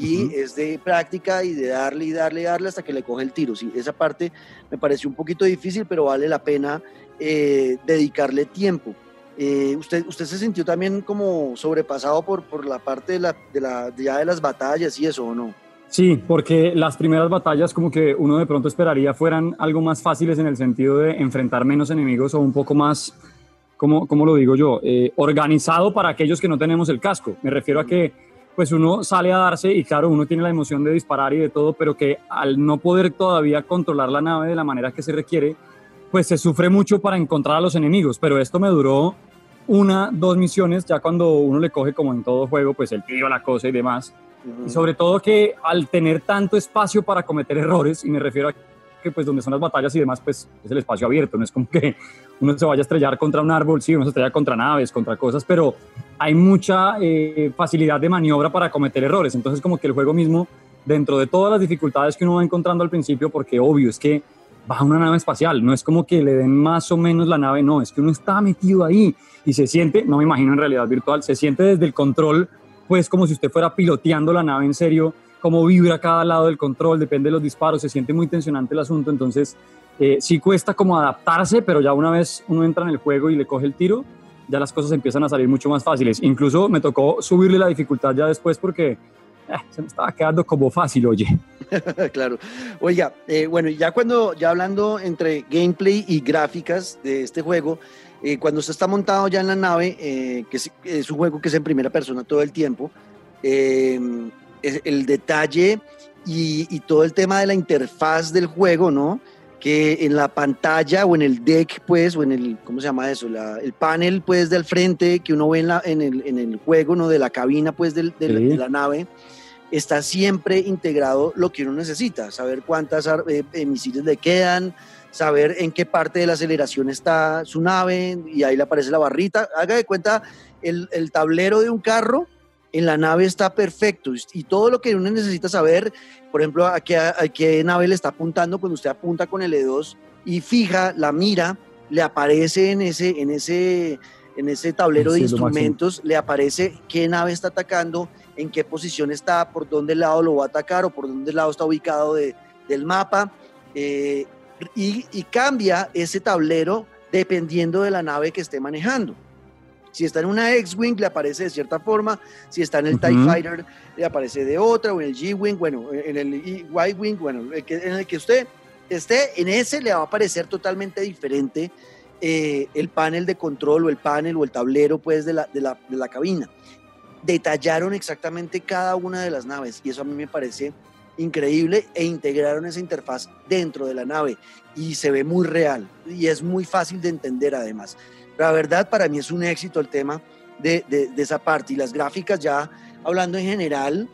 Y es de práctica y de darle y darle y darle hasta que le coge el tiro. Sí, esa parte me pareció un poquito difícil, pero vale la pena eh, dedicarle tiempo. Eh, usted, ¿Usted se sintió también como sobrepasado por, por la parte de, la, de, la, ya de las batallas y eso o no? Sí, porque las primeras batallas como que uno de pronto esperaría fueran algo más fáciles en el sentido de enfrentar menos enemigos o un poco más, ¿cómo, cómo lo digo yo? Eh, organizado para aquellos que no tenemos el casco. Me refiero a que pues uno sale a darse y claro, uno tiene la emoción de disparar y de todo, pero que al no poder todavía controlar la nave de la manera que se requiere, pues se sufre mucho para encontrar a los enemigos. Pero esto me duró una, dos misiones, ya cuando uno le coge como en todo juego, pues el tiro, la cosa y demás. Y sobre todo que al tener tanto espacio para cometer errores, y me refiero a que pues donde son las batallas y demás, pues es el espacio abierto, no es como que uno se vaya a estrellar contra un árbol, sí, uno se estrella contra naves, contra cosas, pero hay mucha eh, facilidad de maniobra para cometer errores, entonces como que el juego mismo, dentro de todas las dificultades que uno va encontrando al principio, porque obvio es que baja una nave espacial, no es como que le den más o menos la nave, no, es que uno está metido ahí y se siente, no me imagino en realidad virtual, se siente desde el control, pues como si usted fuera piloteando la nave en serio, cómo vibra cada lado del control, depende de los disparos, se siente muy tensionante el asunto, entonces eh, sí cuesta como adaptarse, pero ya una vez uno entra en el juego y le coge el tiro, ya las cosas empiezan a salir mucho más fáciles. Incluso me tocó subirle la dificultad ya después porque eh, se me estaba quedando como fácil, oye. claro. Oiga, eh, bueno, ya cuando, ya hablando entre gameplay y gráficas de este juego, eh, cuando usted está montado ya en la nave, que es, es, un juego que es en primera persona todo el tiempo, el detalle y, y, todo el tema de la interfaz del juego, ¿no? Que en la pantalla o en el deck, pues, o en el, ¿cómo se llama eso? La, el panel, pues, del frente que uno ve en, la, en, el, en el juego, ¿no? De la cabina, pues, del, de, sí. la, de, la, nave, está siempre integrado lo que uno necesita, saber cuántas eh, misiles le quedan, saber en qué parte de la aceleración está su nave, y ahí le aparece la barrita. Haga de cuenta, el, el tablero de un carro en la nave está perfecto y todo lo que uno necesita saber, por ejemplo, a qué, a qué nave le está apuntando cuando usted apunta con el E2 y fija la mira, le aparece en ese, en ese, en ese tablero sí, de instrumentos, le aparece qué nave está atacando, en qué posición está, por dónde lado lo va a atacar o por dónde lado está ubicado de, del mapa. Eh, y, y cambia ese tablero dependiendo de la nave que esté manejando. Si está en una X-Wing, le aparece de cierta forma. Si está en el uh -huh. TIE Fighter, le aparece de otra. O en el G-Wing, bueno, en el Y-Wing, bueno, el que, en el que usted esté, en ese le va a aparecer totalmente diferente eh, el panel de control o el panel o el tablero, pues, de la, de la, de la cabina. Detallaron exactamente cada una de las naves y eso a mí me parece increíble e integraron esa interfaz dentro de la nave y se ve muy real y es muy fácil de entender además. La verdad, para mí es un éxito el tema de, de, de esa parte. Y las gráficas, ya hablando en general,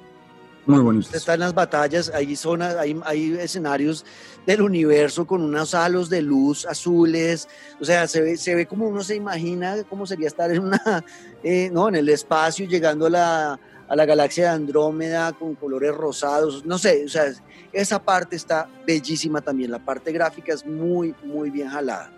muy bonitas. Está en las batallas, hay zonas, hay, hay, escenarios del universo con unos halos de luz azules, o sea, se ve, se ve como uno se imagina cómo sería estar en una, eh, no, en el espacio, llegando a la, a la galaxia de Andrómeda con colores rosados, no sé, o sea, esa parte está bellísima también, la parte gráfica es muy, muy bien jalada.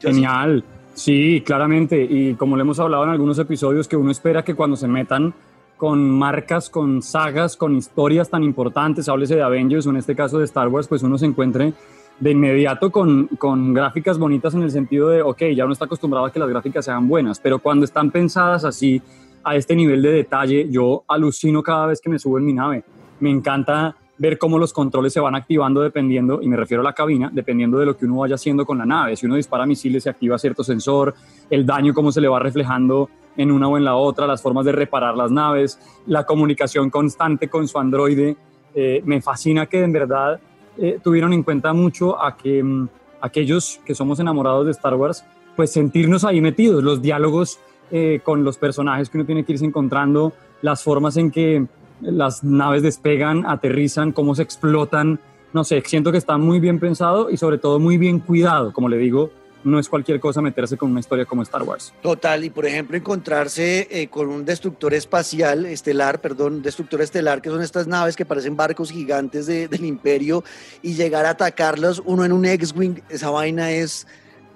Genial. Así? Sí, claramente. Y como le hemos hablado en algunos episodios, que uno espera que cuando se metan con marcas, con sagas, con historias tan importantes, háblese de Avengers o en este caso de Star Wars, pues uno se encuentre de inmediato con, con gráficas bonitas en el sentido de, ok, ya uno está acostumbrado a que las gráficas sean buenas, pero cuando están pensadas así, a este nivel de detalle, yo alucino cada vez que me subo en mi nave. Me encanta ver cómo los controles se van activando dependiendo, y me refiero a la cabina, dependiendo de lo que uno vaya haciendo con la nave. Si uno dispara misiles se activa cierto sensor, el daño cómo se le va reflejando en una o en la otra, las formas de reparar las naves, la comunicación constante con su androide. Eh, me fascina que en verdad eh, tuvieron en cuenta mucho a que um, aquellos que somos enamorados de Star Wars, pues sentirnos ahí metidos, los diálogos eh, con los personajes que uno tiene que irse encontrando, las formas en que las naves despegan, aterrizan, cómo se explotan. No sé, siento que está muy bien pensado y sobre todo muy bien cuidado. Como le digo, no es cualquier cosa meterse con una historia como Star Wars. Total, y por ejemplo encontrarse eh, con un destructor espacial, estelar, perdón, destructor estelar, que son estas naves que parecen barcos gigantes de, del imperio, y llegar a atacarlos uno en un X-Wing, esa vaina es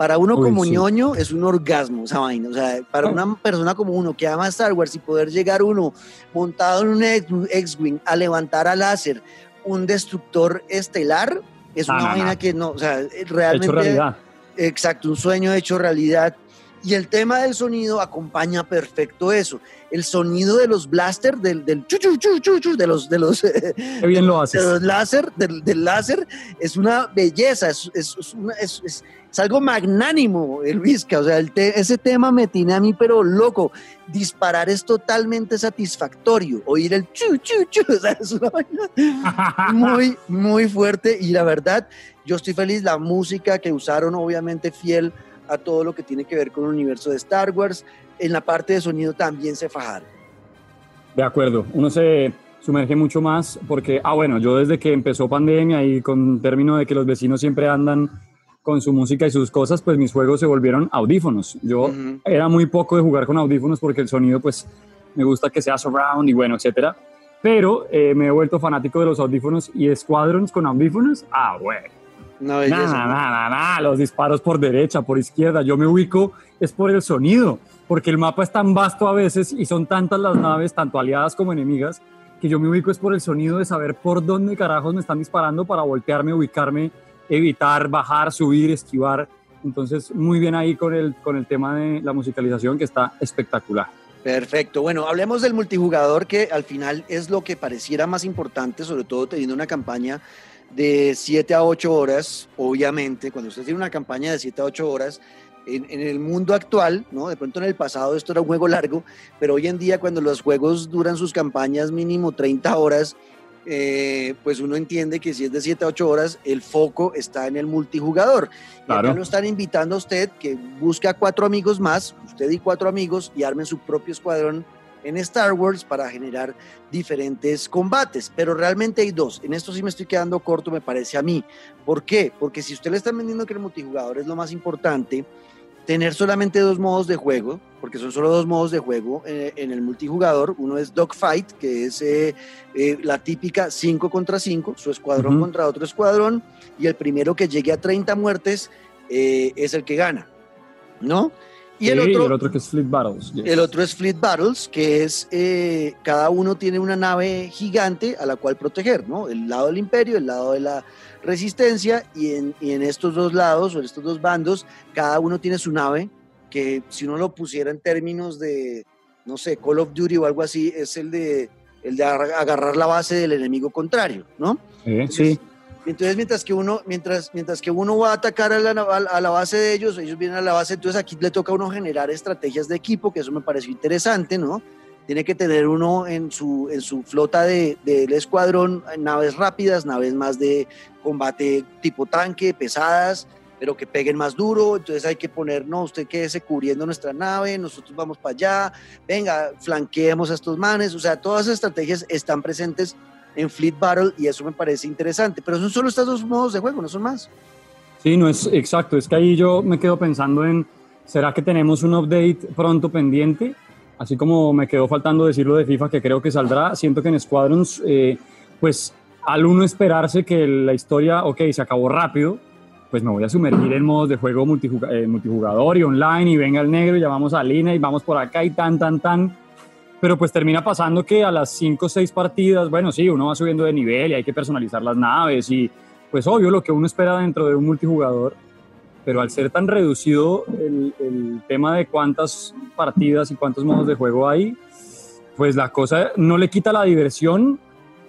para uno Uy, como sí. ñoño es un orgasmo esa vaina. O sea, para oh. una persona como uno que ama Star Wars y poder llegar uno montado en un X-Wing a levantar a láser un destructor estelar, es una ah, vaina que no, o sea, realmente... Hecho realidad. Exacto, un sueño hecho realidad. Y el tema del sonido acompaña perfecto eso. El sonido de los blaster, del, del chu, chu, chu, chu, chu, de los, de los, Qué bien lo haces. De los láser, del, del láser, es una belleza, es, es, es, una, es, algo magnánimo, el. O sea, el te ese tema me tiene a mí, pero loco. Disparar es totalmente satisfactorio. Oír el chu, chu, chu. O sea, es una vaina muy, muy fuerte. Y la verdad, yo estoy feliz. La música que usaron, obviamente, fiel a todo lo que tiene que ver con el universo de Star Wars. En la parte de sonido también se fajaron. De acuerdo. Uno se sumerge mucho más porque, ah, bueno, yo desde que empezó pandemia y con término de que los vecinos siempre andan con su música y sus cosas, pues mis juegos se volvieron audífonos. Yo Ujú. era muy poco de jugar con audífonos porque el sonido, pues, me gusta que sea surround y bueno, etcétera. Pero eh, me he vuelto fanático de los audífonos y Squadrons con audífonos, ah, bueno. Nada, nada, nada, los disparos por derecha, por izquierda. Yo me ubico es por el sonido, porque el mapa es tan vasto a veces y son tantas las naves, tanto aliadas como enemigas, que yo me ubico es por el sonido de saber por dónde carajos me están disparando para voltearme, ubicarme, evitar, bajar, subir, esquivar. Entonces, muy bien ahí con el, con el tema de la musicalización que está espectacular. Perfecto. Bueno, hablemos del multijugador que al final es lo que pareciera más importante, sobre todo teniendo una campaña de 7 a 8 horas, obviamente, cuando usted tiene una campaña de 7 a 8 horas, en, en el mundo actual, ¿no? De pronto en el pasado esto era un juego largo, pero hoy en día cuando los juegos duran sus campañas mínimo 30 horas, eh, pues uno entiende que si es de 7 a 8 horas, el foco está en el multijugador. Y acá Claro. lo están invitando a usted que busque a cuatro amigos más, usted y cuatro amigos, y armen su propio escuadrón en Star Wars para generar diferentes combates. Pero realmente hay dos. En esto sí me estoy quedando corto, me parece a mí. ¿Por qué? Porque si usted le está vendiendo que el multijugador es lo más importante, tener solamente dos modos de juego, porque son solo dos modos de juego eh, en el multijugador. Uno es Dogfight, que es eh, eh, la típica 5 contra 5, su escuadrón contra otro escuadrón, y el primero que llegue a 30 muertes es el que gana, ¿no? Y el Sí, otro, que es Fleet Battles. yes. el otro es Fleet Battles, que es eh, cada uno tiene una nave gigante a la cual proteger, ¿no? El lado del imperio, el lado de la resistencia, y en, y en estos dos lados, o en estos dos bandos, cada uno tiene su nave, que si uno lo pusiera en términos de, no sé, Call of Duty o algo así, es el de, el de agar- agarrar la base del enemigo contrario, ¿no? Eh, sí, Entonces, mientras que uno, mientras, mientras que uno va a atacar a la, a la base de ellos, ellos vienen a la base, entonces aquí le toca a uno generar estrategias de equipo, que eso me pareció interesante, ¿no? Tiene que tener uno en su, en su flota de- del escuadrón naves rápidas, naves más de combate tipo tanque, pesadas, pero que peguen más duro, entonces hay que poner, no, usted quédese cubriendo nuestra nave, nosotros vamos para allá, venga, flanqueemos a estos manes, o sea, todas esas estrategias están presentes en Fleet Battle y eso me parece interesante. Pero son solo estos dos modos de juego, no son más. Sí, no es exacto. Es que ahí yo me quedo pensando en, ¿será que tenemos un update pronto pendiente? Así como me quedó faltando decirlo de FIFA, que creo que saldrá. Siento que en Squadrons, eh, pues al uno esperarse que la historia, ok, se acabó rápido, pues me voy a sumergir en modos de juego eh, multijugador y online y venga el negro y llamamos a Lina y vamos por acá y tan, tan, tan. Pero pues termina pasando que a las 5 o 6 partidas, bueno, sí, uno va subiendo de nivel y hay que personalizar las naves y pues obvio lo que uno espera dentro de un multijugador, pero al ser tan reducido el, el tema de cuántas partidas y cuántos modos de juego hay, pues la cosa no le quita la diversión,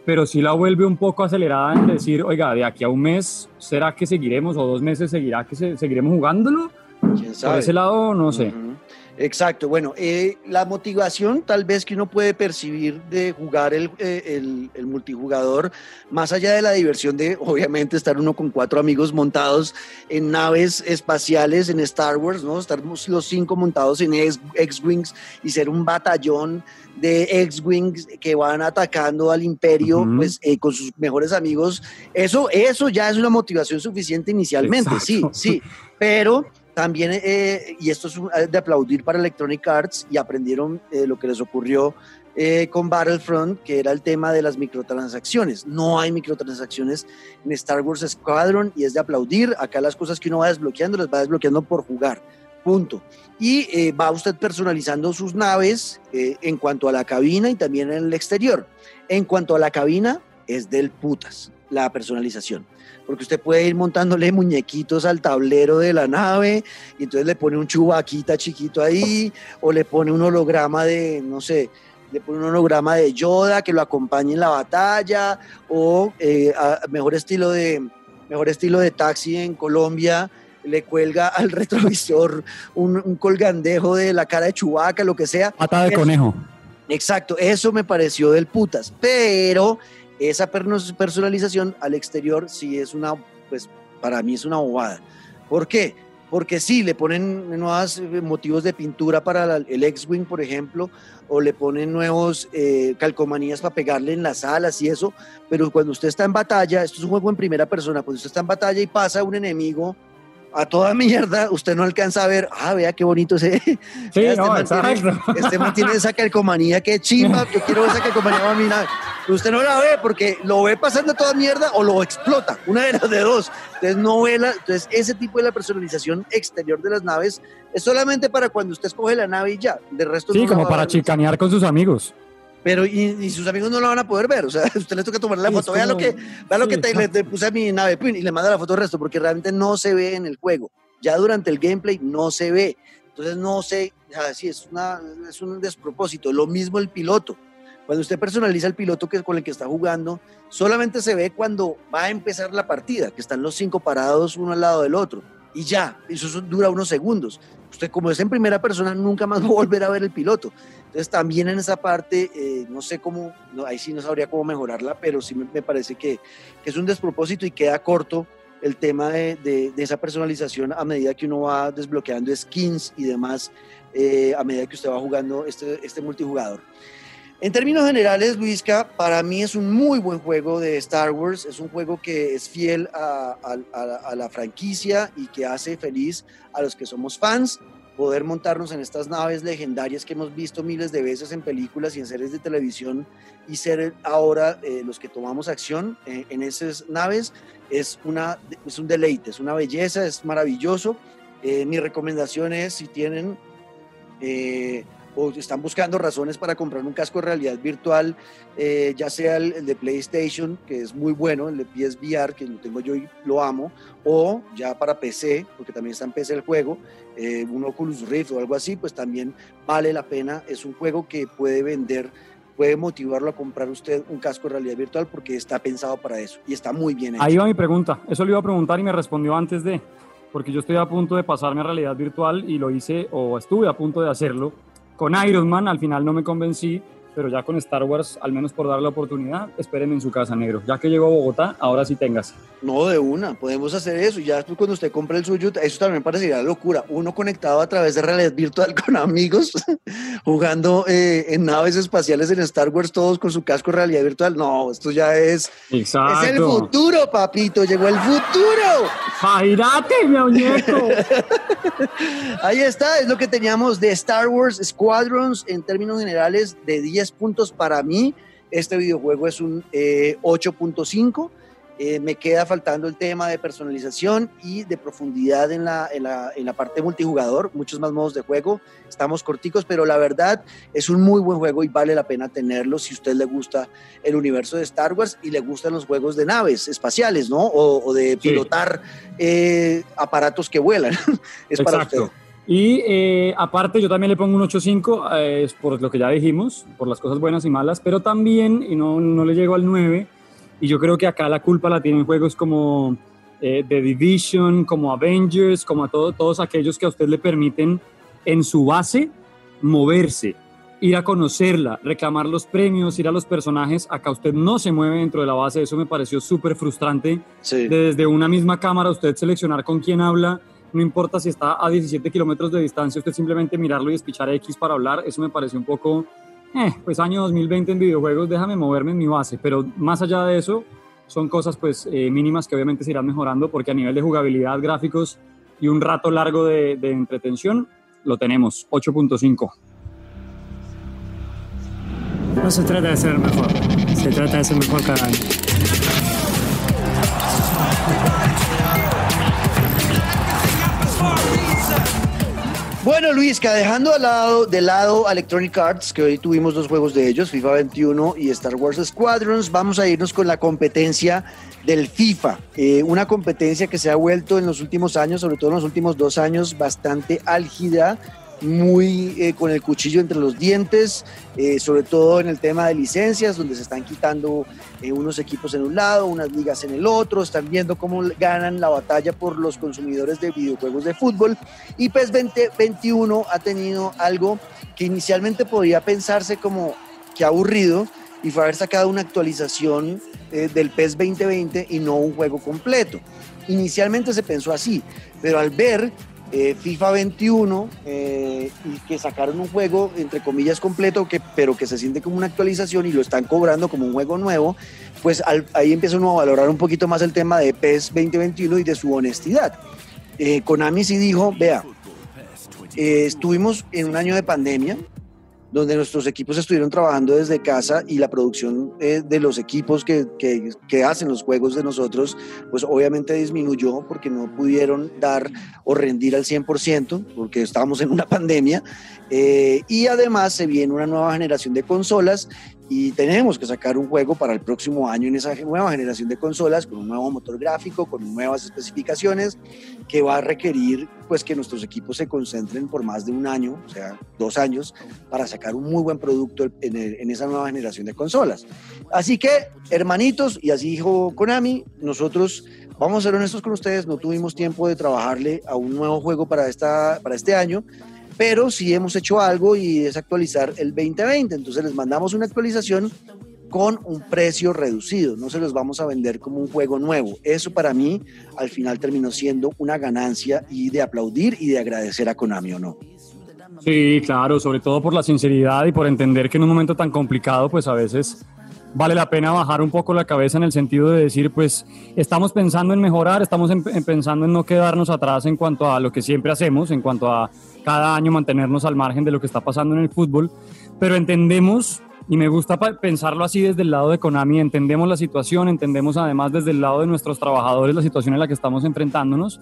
pero sí la vuelve un poco acelerada en decir, oiga, de aquí a un mes, ¿será que seguiremos o dos meses seguirá que se- seguiremos jugándolo? ¿Quién Por sabe? ese lado, no sé. Ujú. Exacto, bueno, eh, la motivación tal vez que uno puede percibir de jugar el, eh, el- el multijugador, más allá de la diversión de obviamente estar uno con cuatro amigos montados en naves espaciales en Star Wars, ¿no? Estar los cinco montados en X-Wings y ser un batallón de X-Wings que van atacando al imperio, pues eh, con sus mejores amigos, eso, eso ya es una motivación suficiente inicialmente, sí, sí, pero también, eh, y esto es un- de aplaudir para Electronic Arts, y aprendieron eh, lo que les ocurrió eh, con Battlefront, que era el tema de las microtransacciones. No hay microtransacciones en Star Wars Squadron y es de aplaudir. Acá las cosas que uno va desbloqueando, las va desbloqueando por jugar. Punto. Y eh, va usted personalizando sus naves eh, en cuanto a la cabina y también en el exterior. En cuanto a la cabina, es del putas la personalización porque usted puede ir montándole muñequitos al tablero de la nave y entonces le pone un chubaquita chiquito ahí o le pone un holograma de, no sé, le pone un holograma de Yoda que lo acompañe en la batalla o eh, a- mejor estilo de mejor estilo de taxi en Colombia le cuelga al retrovisor un, un colgandejo de la cara de Chubaca, lo que sea. Pata de conejo. Exacto, eso me pareció del putas, pero esa personalización al exterior sí es una, pues para mí es una bobada. ¿Por qué? porque sí, le ponen nuevos eh, motivos de pintura para el X-Wing, por ejemplo, o le ponen nuevos eh, calcomanías para pegarle en las alas y eso, pero cuando usted está en batalla, esto es un juego en primera persona, cuando usted está en batalla y pasa un enemigo a toda mierda, usted no alcanza a ver, ah, vea qué bonito ese. Sí, Vea, no, man tiene- exacto. este man tiene esa calcomanía, qué chimba, yo quiero esa calcomanía nave. Pero Usted no la ve porque lo ve pasando toda mierda o lo explota, una de las de dos. Entonces no ve la, entonces ese tipo de la personalización exterior de las naves es solamente para cuando usted escoge la nave y ya, de resto Sí, no como a para chicanear con sus amigos. Pero y, y sus amigos no la van a poder ver, o sea, usted le toca tomarle la Sí, foto, vea lo que, vea lo sí, que te, le, te puse a mi nave, pin, y le manda la foto al resto, porque realmente no se ve en el juego. Ya durante el gameplay no se ve. Entonces no sé, así es, una, es un despropósito. Lo mismo el piloto. Cuando usted personaliza el piloto que, con el que está jugando, solamente se ve cuando va a empezar la partida, que están los cinco parados uno al lado del otro. Y ya, eso so- dura unos segundos. Usted como es en primera persona, nunca más va a volver a ver el piloto. Entonces también en esa parte, eh, no sé cómo, no, ahí sí no sabría cómo mejorarla, pero sí me, parece que, es un despropósito y queda corto el tema de, de- de esa personalización a medida que uno va desbloqueando skins y demás, eh, a medida que usted va jugando este, este multijugador. En términos generales, Luisca, para mí es un muy buen juego de Star Wars. Es un juego que es fiel a, a- a- a la franquicia y que hace feliz a los que somos fans. Poder montarnos en estas naves legendarias que hemos visto miles de veces en películas y en series de televisión y ser ahora eh, los que tomamos acción eh, en esas naves es, una, es un deleite, es una belleza, es maravilloso. Eh, mi recomendación es si tienen eh, o están buscando razones para comprar un casco de realidad virtual, eh, ya sea el, el de PlayStation, que es muy bueno, el de PSVR, que lo tengo yo y lo amo, o ya para PC, porque también está en PC el juego, eh, un Oculus Rift o algo así, pues también vale la pena. Es un juego que puede vender, puede motivarlo a comprar usted un casco de realidad virtual porque está pensado para eso y está muy bien hecho. Ahí va mi pregunta. Eso le iba a preguntar y me respondió antes de, porque yo estoy a punto de pasarme a realidad virtual y lo hice o estuve a punto de hacerlo con Iron Man. Al final no me convencí, pero ya con Star Wars, al menos por darle la oportunidad, espérenme en su casa, negro. Ya que llegó a Bogotá, ahora sí tengas. No, de una, podemos hacer eso. Ya después cuando usted compre el suyo, eso también parecería locura. Uno conectado a través de realidad virtual con amigos, jugando eh, en naves espaciales en Star Wars, todos con su casco de realidad virtual. No, esto ya es, Exacto. es el futuro, papito. Llegó el futuro. ¡Jairate, mi muñeco! Ahí está, es lo que teníamos de Star Wars Squadrons en términos generales de 10 puntos para mí. Este videojuego es un eh, 8.5. Eh, me queda faltando el tema de personalización y de profundidad en la, en, la, en la parte multijugador, muchos más modos de juego. Estamos corticos, pero la verdad es un muy buen juego y vale la pena tenerlo si a usted le gusta el universo de Star Wars y le gustan los juegos de naves espaciales, ¿no? O, o de Sí. pilotar eh, aparatos que vuelan. es para usted. Y eh, aparte yo también le pongo un 8.5 eh, es por lo que ya dijimos, por las cosas buenas y malas, pero también, y no, no le llego al 9, y yo creo que acá la culpa la tienen juegos como eh, The Division, como Avengers, como a todo- todos aquellos que a usted le permiten en su base moverse, ir a conocerla, reclamar los premios, ir a los personajes. Acá usted no se mueve dentro de la base, eso me pareció súper frustrante Sí. de desde una misma cámara usted seleccionar con quién habla, no importa si está a 17 kilómetros de distancia, usted simplemente mirarlo y despichar X para hablar, eso me pareció un poco, eh, pues año 2020 en videojuegos, déjame moverme en mi base, pero más allá de eso, son cosas pues eh, mínimas que obviamente se irán mejorando porque a nivel de jugabilidad, gráficos y un rato largo de, de entretención, lo tenemos, 8.5. No se trata de ser mejor, se trata de ser mejor cada año. Bueno, Luisca, dejando al lado, de lado Electronic Arts, que hoy tuvimos dos juegos de ellos, FIFA 21 y Star Wars Squadrons, vamos a irnos con la competencia del FIFA. Eh, una competencia que se ha vuelto en los últimos años, sobre todo en los últimos dos años, bastante álgida, muy eh, con el cuchillo entre los dientes, eh, sobre todo en el tema de licencias, donde se están quitando eh, unos equipos en un lado, unas ligas en el otro, están viendo cómo ganan la batalla por los consumidores de videojuegos de fútbol. Y PES 2021 ha tenido algo que inicialmente podría pensarse como que aburrido y fue haber sacado una actualización eh, del PES 2020 y no un juego completo. Inicialmente se pensó así, pero al ver eh, FIFA 21 eh, y que sacaron un juego entre comillas completo, que, pero que se siente como una actualización y lo están cobrando como un juego nuevo, pues ahí empieza uno a valorar un poquito más el tema de PES 2021 y de su honestidad. Eh, Konami sí dijo, vea, eh, estuvimos en un año de pandemia, donde nuestros equipos estuvieron trabajando desde casa y la producción eh, de los equipos que, que- hacen los juegos de nosotros, pues obviamente disminuyó porque no pudieron dar o rendir al 100% porque estábamos en una pandemia. Eh, y además se viene una nueva generación de consolas y tenemos que sacar un juego para el próximo año en esa nueva generación de consolas con un nuevo motor gráfico, con nuevas especificaciones que va a requerir pues que nuestros equipos se concentren por más de un año, o sea, dos años, para sacar un muy buen producto en, el- en esa nueva generación de consolas. Así que, hermanitos, y así dijo Konami, nosotros vamos a ser honestos con ustedes, no tuvimos tiempo de trabajarle a un nuevo juego para, esta, para este año, pero sí hemos hecho algo y es actualizar el 2020. Entonces les mandamos una actualización con un precio reducido, no se los vamos a vender como un juego nuevo. Eso para mí al final terminó siendo una ganancia y de aplaudir y de agradecer a Konami o no. Sí, claro, sobre todo por la sinceridad y por entender que en un momento tan complicado, pues a veces vale la pena bajar un poco la cabeza en el sentido de decir, pues estamos pensando en mejorar, estamos en- en pensando en no quedarnos atrás en cuanto a lo que siempre hacemos, en cuanto a cada año mantenernos al margen de lo que está pasando en el fútbol, pero entendemos, y me gusta pensarlo así desde el lado de Konami, entendemos la situación, entendemos además desde el lado de nuestros trabajadores la situación en la que estamos enfrentándonos,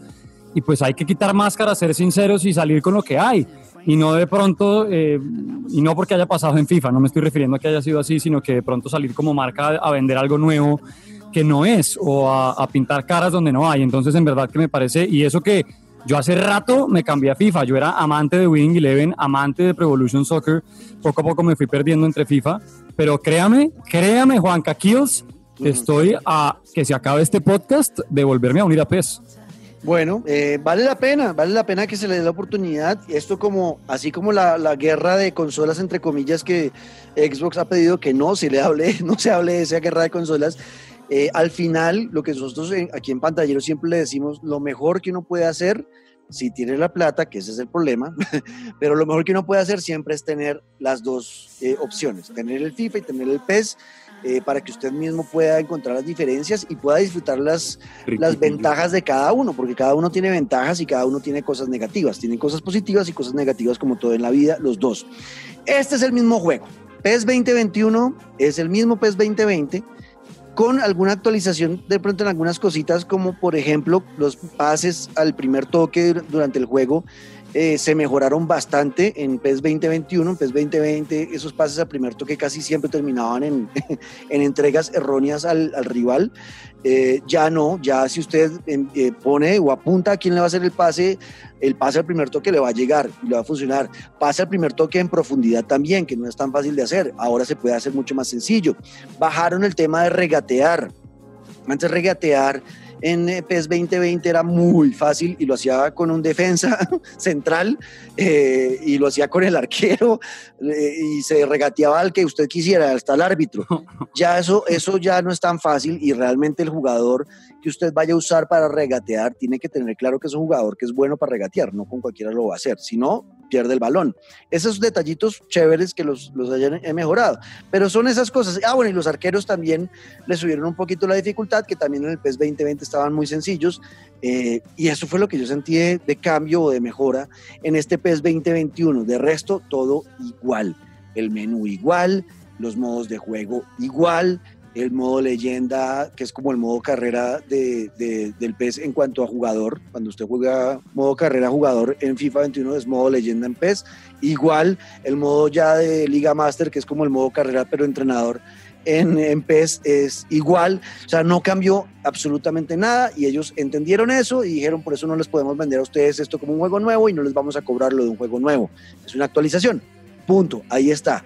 y pues hay que quitar máscaras, ser sinceros y salir con lo que hay. Y no de pronto, eh, y no porque haya pasado en FIFA, no me estoy refiriendo a que haya sido así, sino que de pronto salir como marca a vender algo nuevo que no es o a, a pintar caras donde no hay. Entonces, en verdad que me parece, y eso que yo hace rato me cambié a FIFA, yo era amante de Winning Eleven, amante de Pro Evolution Soccer, poco a poco me fui perdiendo entre FIFA, pero créame, créame, Juanca Kills, que estoy a que se acabe este podcast de volverme a unir a PES. Bueno, eh, vale la pena, vale la pena que se le dé la oportunidad. Esto como, así como la, la guerra de consolas, entre comillas, que Xbox ha pedido que no se le hable, no se hable de esa guerra de consolas. eh, al final, lo que nosotros en- aquí en Pantallero siempre le decimos, lo mejor que uno puede hacer, si tiene la plata, que ese es el problema, pero lo mejor que uno puede hacer siempre es tener las dos eh, opciones, tener el FIFA y tener el PES, eh, para que usted mismo pueda encontrar las diferencias y pueda disfrutar las, las ventajas de cada uno, porque cada uno tiene ventajas y cada uno tiene cosas negativas. Tienen cosas positivas y cosas negativas como todo en la vida, los dos. Este es el mismo juego. PES 2021 es el mismo PES 2020 con alguna actualización de pronto en algunas cositas como por ejemplo los pases al primer toque durante el juego eh, se mejoraron bastante en PES 2021, en PES 2020 esos pases al primer toque casi siempre terminaban en, en entregas erróneas al, al rival. Eh, ya no, ya si usted eh, pone o apunta a quién le va a hacer el pase, el pase al primer toque le va a llegar y le va a funcionar. Pase al primer toque en profundidad también, que no es tan fácil de hacer. Ahora se puede hacer mucho más sencillo. Bajaron el tema de regatear. Antes regatear en PES 2020 era muy fácil y lo hacía con un defensa central eh, y lo hacía con el arquero eh, y se regateaba al que usted quisiera, hasta el árbitro. Ya eso, eso ya no es tan fácil y realmente el jugador que usted vaya a usar para regatear tiene que tener claro que es un jugador que es bueno para regatear, no con cualquiera lo va a hacer, si no, pierde el balón. Esos detallitos chéveres que los, los hayan mejorado, pero son esas cosas. Ah, bueno, y los arqueros también le subieron un poquito la dificultad, que también en el PES 2020 estaban muy sencillos, eh, y eso fue lo que yo sentí de, de cambio o de mejora en este PES 2021. De resto, todo igual. El menú igual, los modos de juego igual, el modo leyenda, que es como el modo carrera de, de, del PES en cuanto a jugador. Cuando usted juega modo carrera jugador en FIFA 21 es modo leyenda en PES. Igual el modo ya de Liga Master, que es como el modo carrera pero entrenador en, en PES es igual. O sea, no cambió absolutamente nada y ellos entendieron eso y dijeron por eso no les podemos vender a ustedes esto como un juego nuevo y no les vamos a cobrar lo de un juego nuevo. Es una actualización. Punto. Ahí está.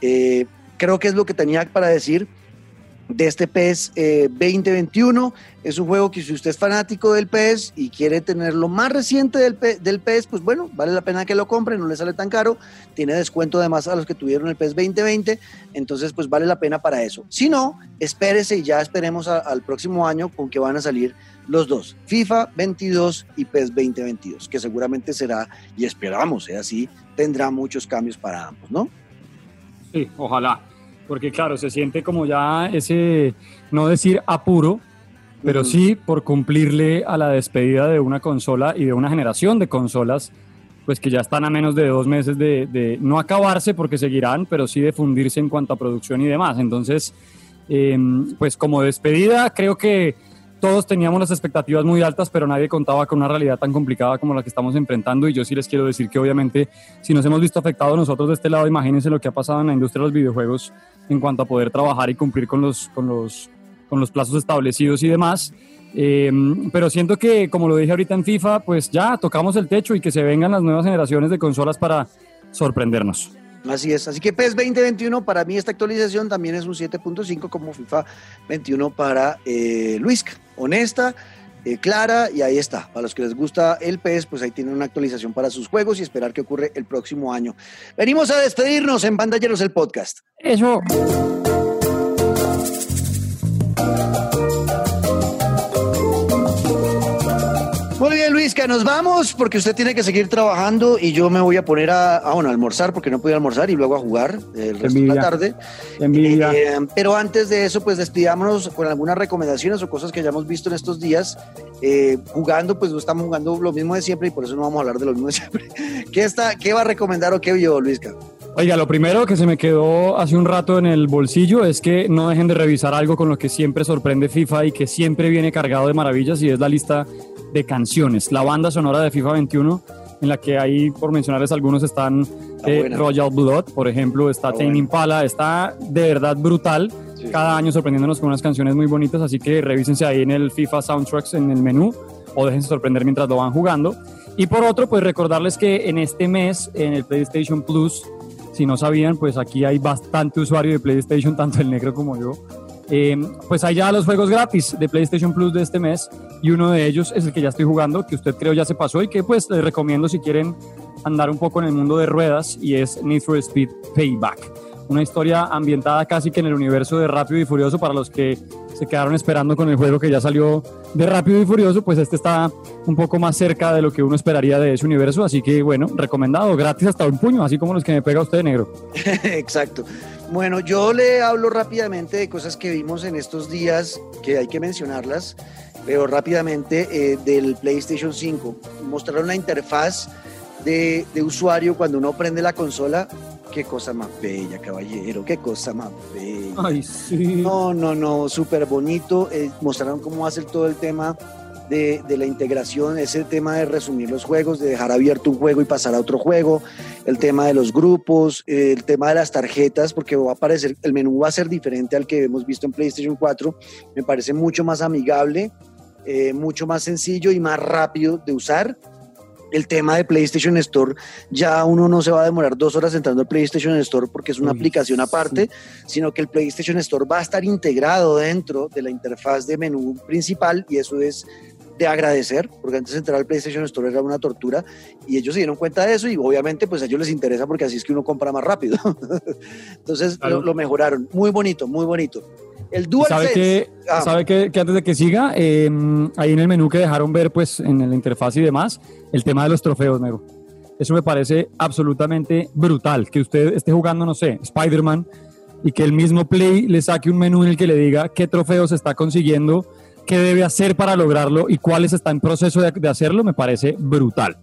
Eh, creo que es lo que tenía para decir de este PES eh, 2021. Es un juego que si usted es fanático del PES y quiere tener lo más reciente del, P del PES, pues bueno, vale la pena que lo compre, no le sale tan caro, tiene descuento además a los que tuvieron el PES 2020, entonces pues vale la pena para eso. Si no, espérese y ya esperemos al próximo año con que van a salir los dos, FIFA 22 y PES 2022, que seguramente será, y esperamos sea así, tendrá muchos cambios para ambos, ¿no? Sí, ojalá, porque claro, se siente como ya ese, no decir apuro, pero Ujú. sí por cumplirle a la despedida de una consola y de una generación de consolas, pues que ya están a menos de dos meses de, de no acabarse porque seguirán, pero sí de fundirse en cuanto a producción y demás. Entonces, eh, pues como despedida, creo que todos teníamos las expectativas muy altas, pero nadie contaba con una realidad tan complicada como la que estamos enfrentando. Y yo sí les quiero decir que obviamente, si nos hemos visto afectados nosotros de este lado, imagínense lo que ha pasado en la industria de los videojuegos en cuanto a poder trabajar y cumplir con los, con los, con los plazos establecidos y demás. Eh, pero siento que, como lo dije ahorita en FIFA, pues ya tocamos el techo y que se vengan las nuevas generaciones de consolas para sorprendernos. Así es, así que PES 2021 para mí esta actualización también es un 7.5 como FIFA 21 para eh, Luisca, honesta, eh, clara y ahí está. Para los que les gusta el PES, pues ahí tienen una actualización para sus juegos y esperar que ocurre el próximo año. Venimos a despedirnos en Pantalleros el podcast. Eso. Luisca, nos vamos porque usted tiene que seguir trabajando y yo me voy a poner a, a, bueno, a almorzar porque no podía almorzar y luego a jugar el resto de envidia. la tarde. Envidia. Eh, pero antes de eso, pues despidámonos con algunas recomendaciones o cosas que hayamos visto en estos días. Eh, jugando, pues no estamos jugando lo mismo de siempre y por eso no vamos a hablar de lo mismo de siempre. ¿Qué, está, qué va a recomendar o qué vio, Luisca? Oiga, lo primero que se me quedó hace un rato en el bolsillo es que no dejen de revisar algo con lo que siempre sorprende FIFA y que siempre viene cargado de maravillas y es la lista de canciones. La banda sonora de FIFA 21, en la que ahí, por mencionarles algunos, están Está eh. Royal Blood, por ejemplo, está Está Tame. Impala, está de verdad brutal. Sí. Cada año sorprendiéndonos con unas canciones muy bonitas, así que revísense ahí en el FIFA Soundtracks en el menú o déjense sorprender mientras lo van jugando. Y por otro, pues recordarles que en este mes, en el PlayStation Plus, si no sabían, pues aquí hay bastante usuario de PlayStation, tanto el negro como yo. Eh, pues hay ya los juegos gratis de PlayStation Plus de este mes y uno de ellos es el que ya estoy jugando, que usted creo ya se pasó y que pues les recomiendo si quieren andar un poco en el mundo de ruedas y es Need for Speed Payback. Una historia ambientada casi que en el universo de Rápido y Furioso para los que se quedaron esperando con el juego que ya salió de Rápido y Furioso, pues este está un poco más cerca de lo que uno esperaría de ese universo, así que bueno, recomendado, gratis hasta un puño, así como los que me pega usted negro. Exacto. Bueno, yo le hablo rápidamente de cosas que vimos en estos días, que hay que mencionarlas, pero rápidamente eh, del PlayStation 5. Mostraron la interfaz de, de usuario cuando uno prende la consola. Qué cosa más bella, caballero, qué cosa más bella. Ay, sí. No, no, no, súper bonito. Eh, mostraron cómo hace todo el tema de, de, la integración, ese tema de resumir los juegos, de dejar abierto un juego y pasar a otro juego, el tema de los grupos, eh, el tema de las tarjetas, porque va a aparecer, el menú va a ser diferente al que hemos visto en PlayStation 4. Me parece mucho más amigable, eh, mucho más sencillo y más rápido de usar el tema de PlayStation Store, ya uno no se va a demorar dos horas entrando al PlayStation Store porque es una Uy, aplicación aparte, sí. sino que el PlayStation Store va a estar integrado dentro de la interfaz de menú principal y eso es de agradecer, porque antes de entrar al PlayStation Store era una tortura y ellos se dieron cuenta de eso y obviamente pues a ellos les interesa porque así es que uno compra más rápido. Entonces claro. lo, lo, mejoraron, muy bonito, muy bonito. El Dual ¿Sabe que, ah. ¿sabe que, que, antes de que siga, eh, ahí en el menú que dejaron ver pues en la interfaz y demás, el tema de los trofeos, negro. Eso me parece absolutamente brutal, que usted esté jugando, no sé, Spider-Man y que el mismo Play le saque un menú en el que le diga qué trofeos está consiguiendo, qué debe hacer para lograrlo y cuáles está en proceso de, de hacerlo, me parece brutal.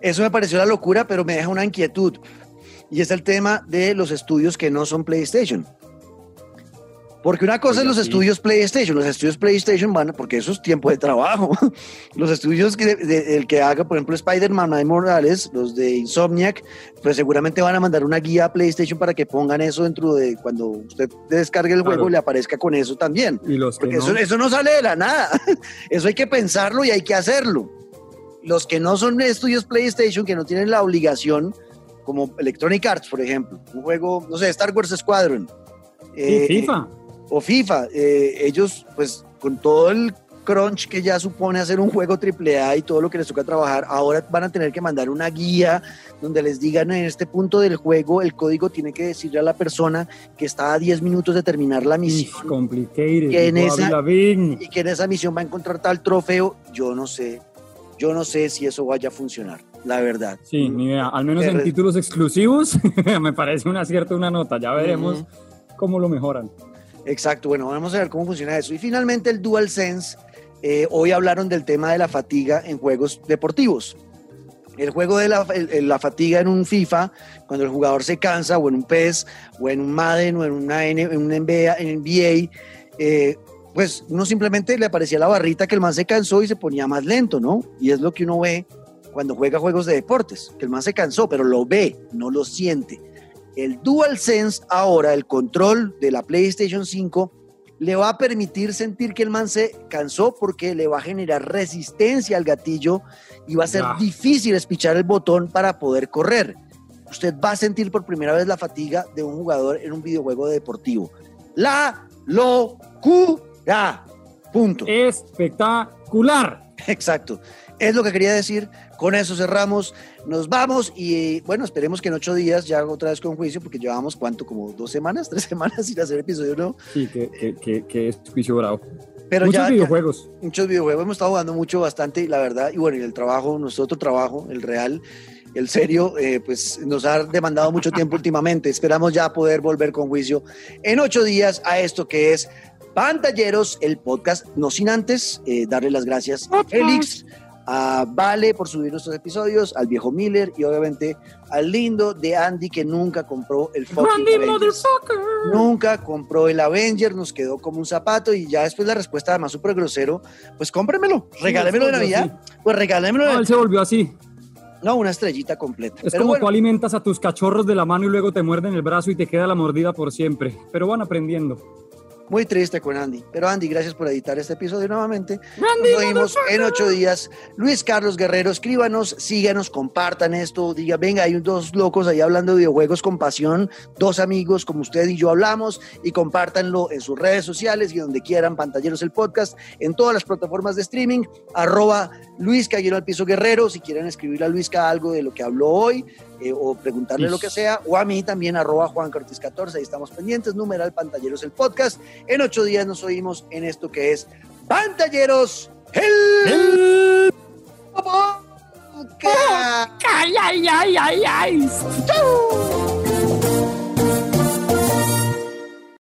Eso me pareció la locura, pero me deja una inquietud. Y es el tema de los estudios que no son PlayStation. Porque una cosa es los estudios PlayStation, los estudios PlayStation van, porque eso es tiempo de trabajo. Los estudios que de, el que haga, por ejemplo, Spider-Man Miles Morales, los de Insomniac, pues seguramente van a mandar una guía a PlayStation para que pongan eso dentro de cuando usted descargue el juego, claro. le aparezca con eso también. Y los porque no. Eso, eso no sale de la nada. Eso hay que pensarlo y hay que hacerlo. Los que no son estudios PlayStation, que no tienen la obligación, como Electronic Arts, por ejemplo, un juego, no sé, Star Wars Squadron. Eh, FIFA o FIFA, eh, ellos pues con todo el crunch que ya supone hacer un juego AAA y todo lo que les toca trabajar, ahora van a tener que mandar una guía donde les digan en este punto del juego el código tiene que decirle a la persona que está a 10 minutos de terminar la misión complicated. Que en esa- y que en esa misión va a encontrar tal trofeo. Yo no sé, yo no sé si eso vaya a funcionar, la verdad. Sí, ni idea. Al menos en títulos exclusivos me parece un acierto una nota. Ya veremos cómo lo mejoran. Exacto, bueno, vamos a ver cómo funciona eso. Y finalmente el DualSense, eh, hoy hablaron del tema de la fatiga en juegos deportivos. El juego de la, fatiga en un FIFA, cuando el jugador se cansa, o en un PES, o en un Madden, o en una N- NBA, eh, pues uno simplemente le aparecía la barrita que el man se cansó y se ponía más lento, ¿no? Y es lo que uno ve cuando juega juegos de deportes, que el man se cansó, pero lo ve, no lo siente. El DualSense ahora, el control de la PlayStation 5, le va a permitir sentir que el man se cansó porque le va a generar resistencia al gatillo y va a ser Ah. difícil espichar el botón para poder correr. Usted va a sentir por primera vez la fatiga de un jugador en un videojuego deportivo. La locura. Punto. Espectacular. Exacto. Es lo que quería decir. Con eso cerramos. Nos vamos y bueno, esperemos que en ocho días ya otra vez con juicio, porque llevamos cuánto, como dos semanas, tres semanas sin hacer episodio nuevo. Sí, que, que, que, que es juicio bravo. Pero Muchos ya, ya- videojuegos. muchos videojuegos. Hemos estado jugando mucho, bastante, la verdad. Y bueno, y el trabajo, nuestro otro trabajo, el real, el serio, eh, pues nos ha demandado mucho tiempo últimamente. Esperamos ya poder volver con juicio en ocho días a esto que es Pantalleros, el podcast. No sin antes eh, darle las gracias a Félix, a Vale por subir nuestros episodios, al viejo Miller y obviamente al lindo de Andy que nunca compró el fucking Randy Avengers. motherfucker. Nunca compró el Avenger, nos quedó como un zapato y ya después la respuesta, además súper grosero, pues cómpremelo, regálemelo de Navidad, pues regálemelo, No, de- él se volvió así. no, una estrellita completa. Es Pero como bueno, tú alimentas a tus cachorros de la mano y luego te muerden el brazo y te queda la mordida por siempre. Pero van aprendiendo. Muy triste con Andy, pero Andy, gracias por editar este episodio nuevamente. Nos vemos en ocho días. Luis Carlos Guerrero, escríbanos, síganos, compartan esto, diga, venga, hay dos locos ahí hablando de videojuegos con pasión, dos amigos como usted y yo hablamos, y compártanlo en sus redes sociales y donde quieran, pantalleros el podcast, en todas las plataformas de streaming, arroba Luis Cayero al Piso Guerrero, si quieren escribirle a Luisca algo de lo que habló hoy, eh, o preguntarle lo que sea, o a mí también, arroba Juan Cortés 14, ahí estamos pendientes, numeral Pantalleros el podcast. En ocho días nos oímos en esto que es Pantalleros el, podcast. ¡Ay, ay, ay, ay, ay!